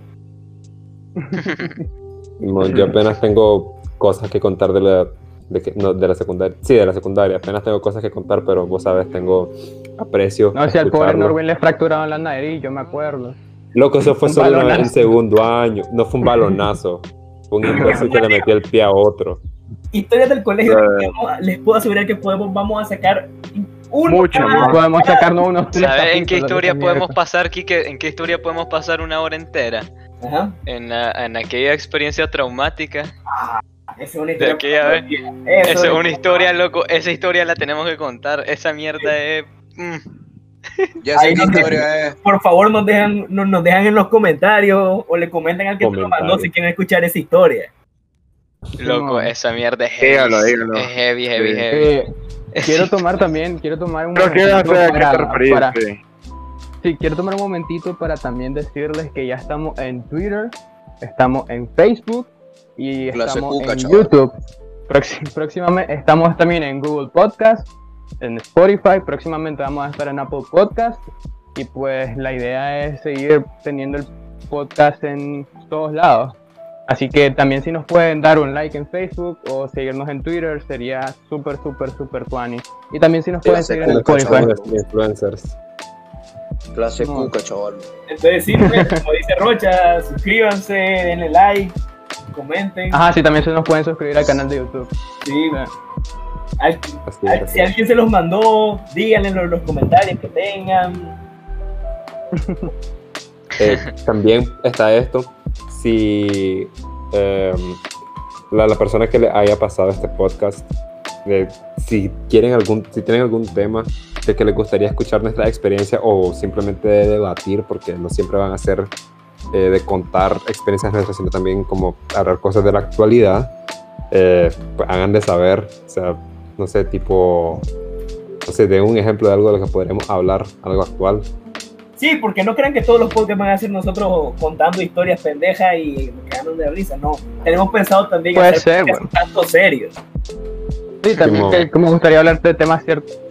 Simón, Yo apenas tengo cosas que contar de la, de, que- no, de la secundaria. Sí, de la secundaria. Apenas tengo cosas que contar, pero vos sabes, tengo aprecio. No, si al pobre. Norwin le fracturaron la nariz, yo me acuerdo. Loco, eso fue Un solo una vez en balonazo. segundo año. No fue un balonazo. Fue un imbécil que le metió el pie a otro. Historias del colegio, Eh. les puedo asegurar que podemos, vamos a sacar uno Mucho. Podemos sacarnos unos tres ¿sabes en qué historia podemos pasar, Kike? ¿En qué historia podemos pasar una hora entera? Ajá. En, la- en aquella experiencia traumática. Esa es una historia. aquella vez. Eso Esa es una historia, loco. Esa historia la tenemos que contar. Esa mierda es. mm. Ya sé no historia es. Por favor, nos dejan, nos, nos dejan en los comentarios o le comentan al que te lo mandó si quieren escuchar esa historia. Loco, esa mierda es heavy. Dígalo, dígalo. Es heavy, heavy, Sí. heavy. Eh, quiero tomar también, quiero tomar un para, para- sí, quiero tomar un momentito para también decirles que ya estamos en Twitter, estamos en Facebook y Clase estamos cuca, en chaval. YouTube. Próxim- próximamente estamos también en Google Podcast, en Spotify, próximamente vamos a estar en Apple Podcast y pues la idea es seguir teniendo el podcast en todos lados. Así que también si nos pueden dar un like en Facebook o seguirnos en Twitter sería súper, súper, súper funny. Y también si nos pueden Clase seguir en Spotify. influencers. Clase No. cuca, chaval. Entonces, sí, pues, como dice Rocha, suscríbanse, denle like, comenten. Ajá, sí, también se nos pueden suscribir al canal de YouTube. Sí, Sí. al- Así al- es. si alguien se los mandó, díganle en los, los comentarios que tengan. Eh, también está esto. Si eh, la, la persona que le haya pasado este podcast, eh, si quieren algún, si tienen algún tema de que les gustaría escuchar nuestra experiencia o simplemente de debatir, porque no siempre van a ser eh, de contar experiencias nuestras, sino también como hablar cosas de la actualidad, eh, pues hagan de saber. O sea, no sé, tipo, no sé, de un ejemplo de algo de lo que podremos hablar, algo actual. Sí, porque no crean que todos los podcasts van a ser nosotros contando historias pendejas y quedando de risa. No, tenemos pensado también Puede hacer ser, un tanto serios. Sí, también Como- que, que me gustaría hablar de temas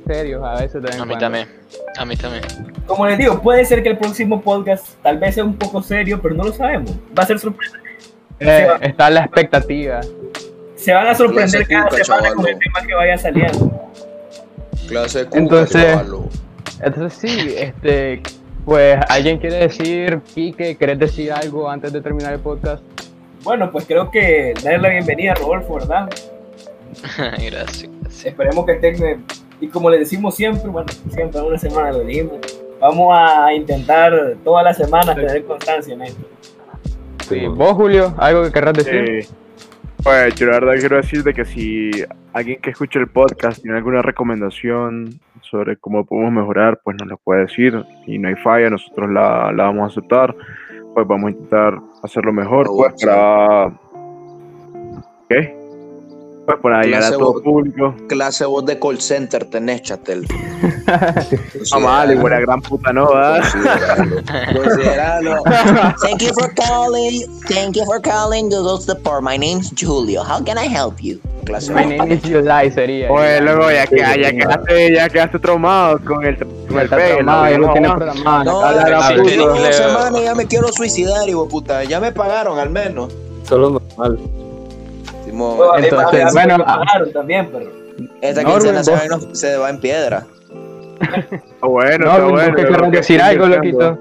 serios a veces. en A mí cuando. también. A mí también. Como les digo, puede ser que el próximo podcast tal vez sea un poco serio, pero no lo sabemos. Va a ser sorpresa. Eh, está la expectativa. Se van a sorprender cada cuca, semana con chavalo. el tema que vaya saliendo. Clase de cuca, Entonces- chavalo. Entonces sí, este, pues alguien quiere decir, Kike, ¿querés decir algo antes de terminar el podcast? Bueno, pues creo que darle la bienvenida a Rodolfo, ¿verdad? Gracias. gracias. Esperemos que estén. eh, Y como le decimos siempre, bueno, siempre una semana lo dijimos. Vamos a intentar todas las semanas tener constancia en esto. Sí, vos, Julio, algo que querrás decir. Eh, pues yo la verdad quiero decirte que si alguien que escuche el podcast tiene alguna recomendación sobre cómo podemos mejorar, pues nos lo puede decir y no hay falla, nosotros la, la vamos a aceptar, pues vamos a intentar hacerlo mejor, pues sí. para... ¿Qué? Pues para llegar a Clase todo voz- público. Clase voz de call center tenés, chatel. Ah, mal, igual la gran puta no, ¿verdad? Consideralo. Thank you for calling. Thank you for calling the Dos Deport. My name's Julio. How can I help you? Clase My voz. name is July sería. Oye, luego ya, que, ya, quedaste, ya quedaste traumado con el, con el pelo, traumado, ya ¿no? lo tiene programado. No, semanas y ya me quiero suicidar, hijo puta. Ya me pagaron al menos. Solo normal. Simón, mí- Entonces, a bueno, me ah. también, pero. esta No, quincena se va, en- se va en piedra. Bueno, No, está ¿vos bueno. que decir estoy algo, loquito?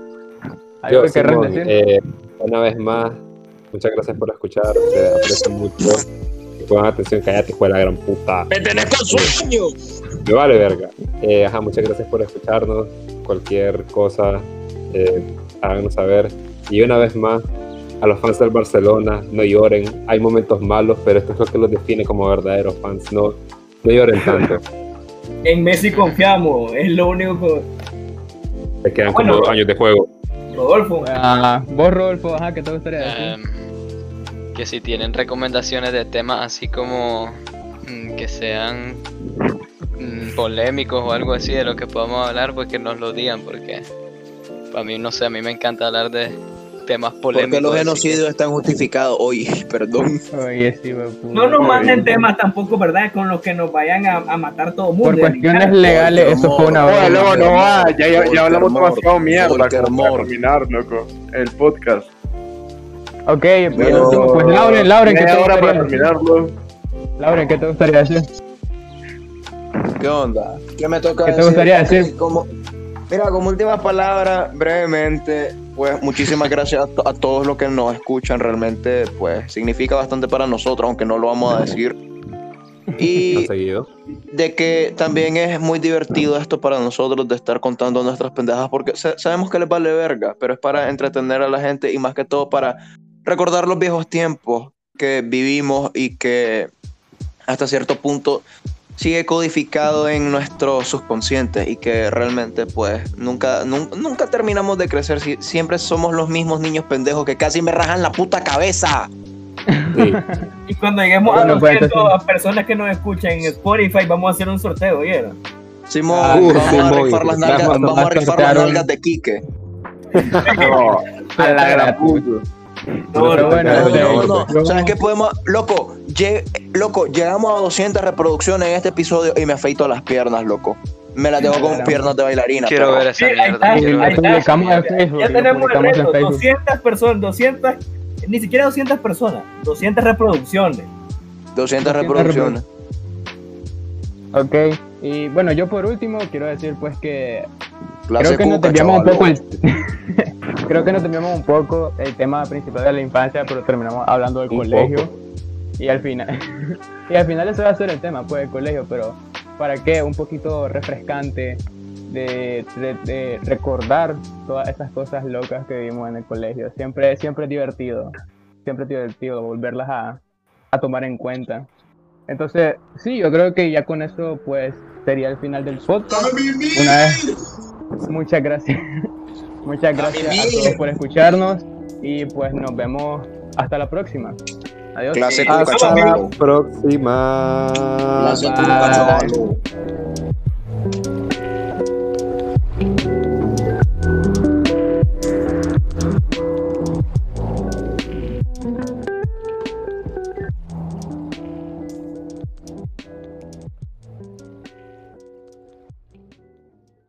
¿Algo Yo, que querrás Simón, decir? eh, una vez más, muchas gracias por escuchar, se aprecia mucho. Pongan atención, cállate, hijo de la gran puta. ¡Me tenés con sueño! Me vale verga. Eh, ajá, muchas gracias por escucharnos. Cualquier cosa, eh, háganos saber. Y una vez más, a los fans del Barcelona, no lloren. Hay momentos malos, pero esto es lo que los define como verdaderos fans. No, no lloren tanto. En Messi confiamos, es lo único que. Te quedan Bueno. como dos años de juego. Rodolfo, Ah, vos, Rodolfo, ajá, ¿qué te gustaría decir? Em, que si tienen recomendaciones de temas así como mm, que sean mm, polémicos o algo así de lo que podamos hablar, pues que nos lo digan, porque a mí no sé, a mí me encanta hablar de temas polémicos. Porque los que- genocidios están justificados. Oye, perdón. Oye, sí, me puto. no nos manden temas tampoco, ¿verdad? Con los que nos vayan a, a matar todo el mundo. Por cuestiones legales, eso fue una Oye, broma. luego no va, ya, ya, hablamos demasiado mierda para terminar, loco, el podcast. Ok, Pero- último, pues Lauren, Lauren, ¿qué te Media hora para gustaría decir? terminarlo. Lauren, ¿qué te gustaría decir? ¿Qué onda? ¿Qué me toca ¿Qué te gustaría decir? Como, mira, como últimas palabras, brevemente, pues muchísimas gracias a, to- a todos los que nos escuchan. Realmente, pues significa bastante para nosotros, aunque no lo vamos a decir. Y de que también es muy divertido esto para nosotros de estar contando nuestras pendejas, porque sa- sabemos que les vale verga, pero es para entretener a la gente y más que todo para recordar los viejos tiempos que vivimos y que hasta cierto punto sigue codificado en nuestro subconsciente y que realmente pues nunca, nun- nunca, terminamos de crecer, si- siempre somos los mismos niños pendejos que casi me rajan la puta cabeza. Sí. Y cuando lleguemos Bueno, a pues, 200 entonces- personas que nos escuchan en Spotify, vamos a hacer un sorteo, ¿vieron? Simón, Ah, vamos a rifar las nalgas, a vamos a rifar las sortear un- nalgas de Quique. No, a la gran. No, Pero no, bueno, No, no, no. yo- ¿Sabes qué podemos? Loco, lle- loco, llegamos a 200 reproducciones en este episodio y me afeito las piernas, loco. Me las dejo con piernas de bailarina. Quiero perro. ver esa Sí, mierda. lo publicamos en Ya- Facebook. Ya tenemos el reto, Facebook. 200 personas, 200, ni siquiera 200 personas, 200 reproducciones. 200 200 reproducciones. Ok, y bueno, yo por último quiero decir pues que creo que nos cuca, desviamos un poco el... creo que nos desviamos un poco el tema principal de la infancia, pero terminamos hablando del Un colegio. poco. Y al final, y al final ese va a ser el tema, pues, el colegio, pero ¿para qué? Un poquito refrescante de, de- de recordar todas esas cosas locas que vivimos en el colegio. Siempre, siempre es divertido, siempre es divertido volverlas a, a tomar en cuenta. Entonces, sí, yo creo que ya con eso, pues, sería el final del podcast. Una vez, muchas gracias. Muchas gracias a todos por escucharnos y pues nos vemos hasta la próxima. Adiós. Clase vamos, chaval. Próxima. Clase.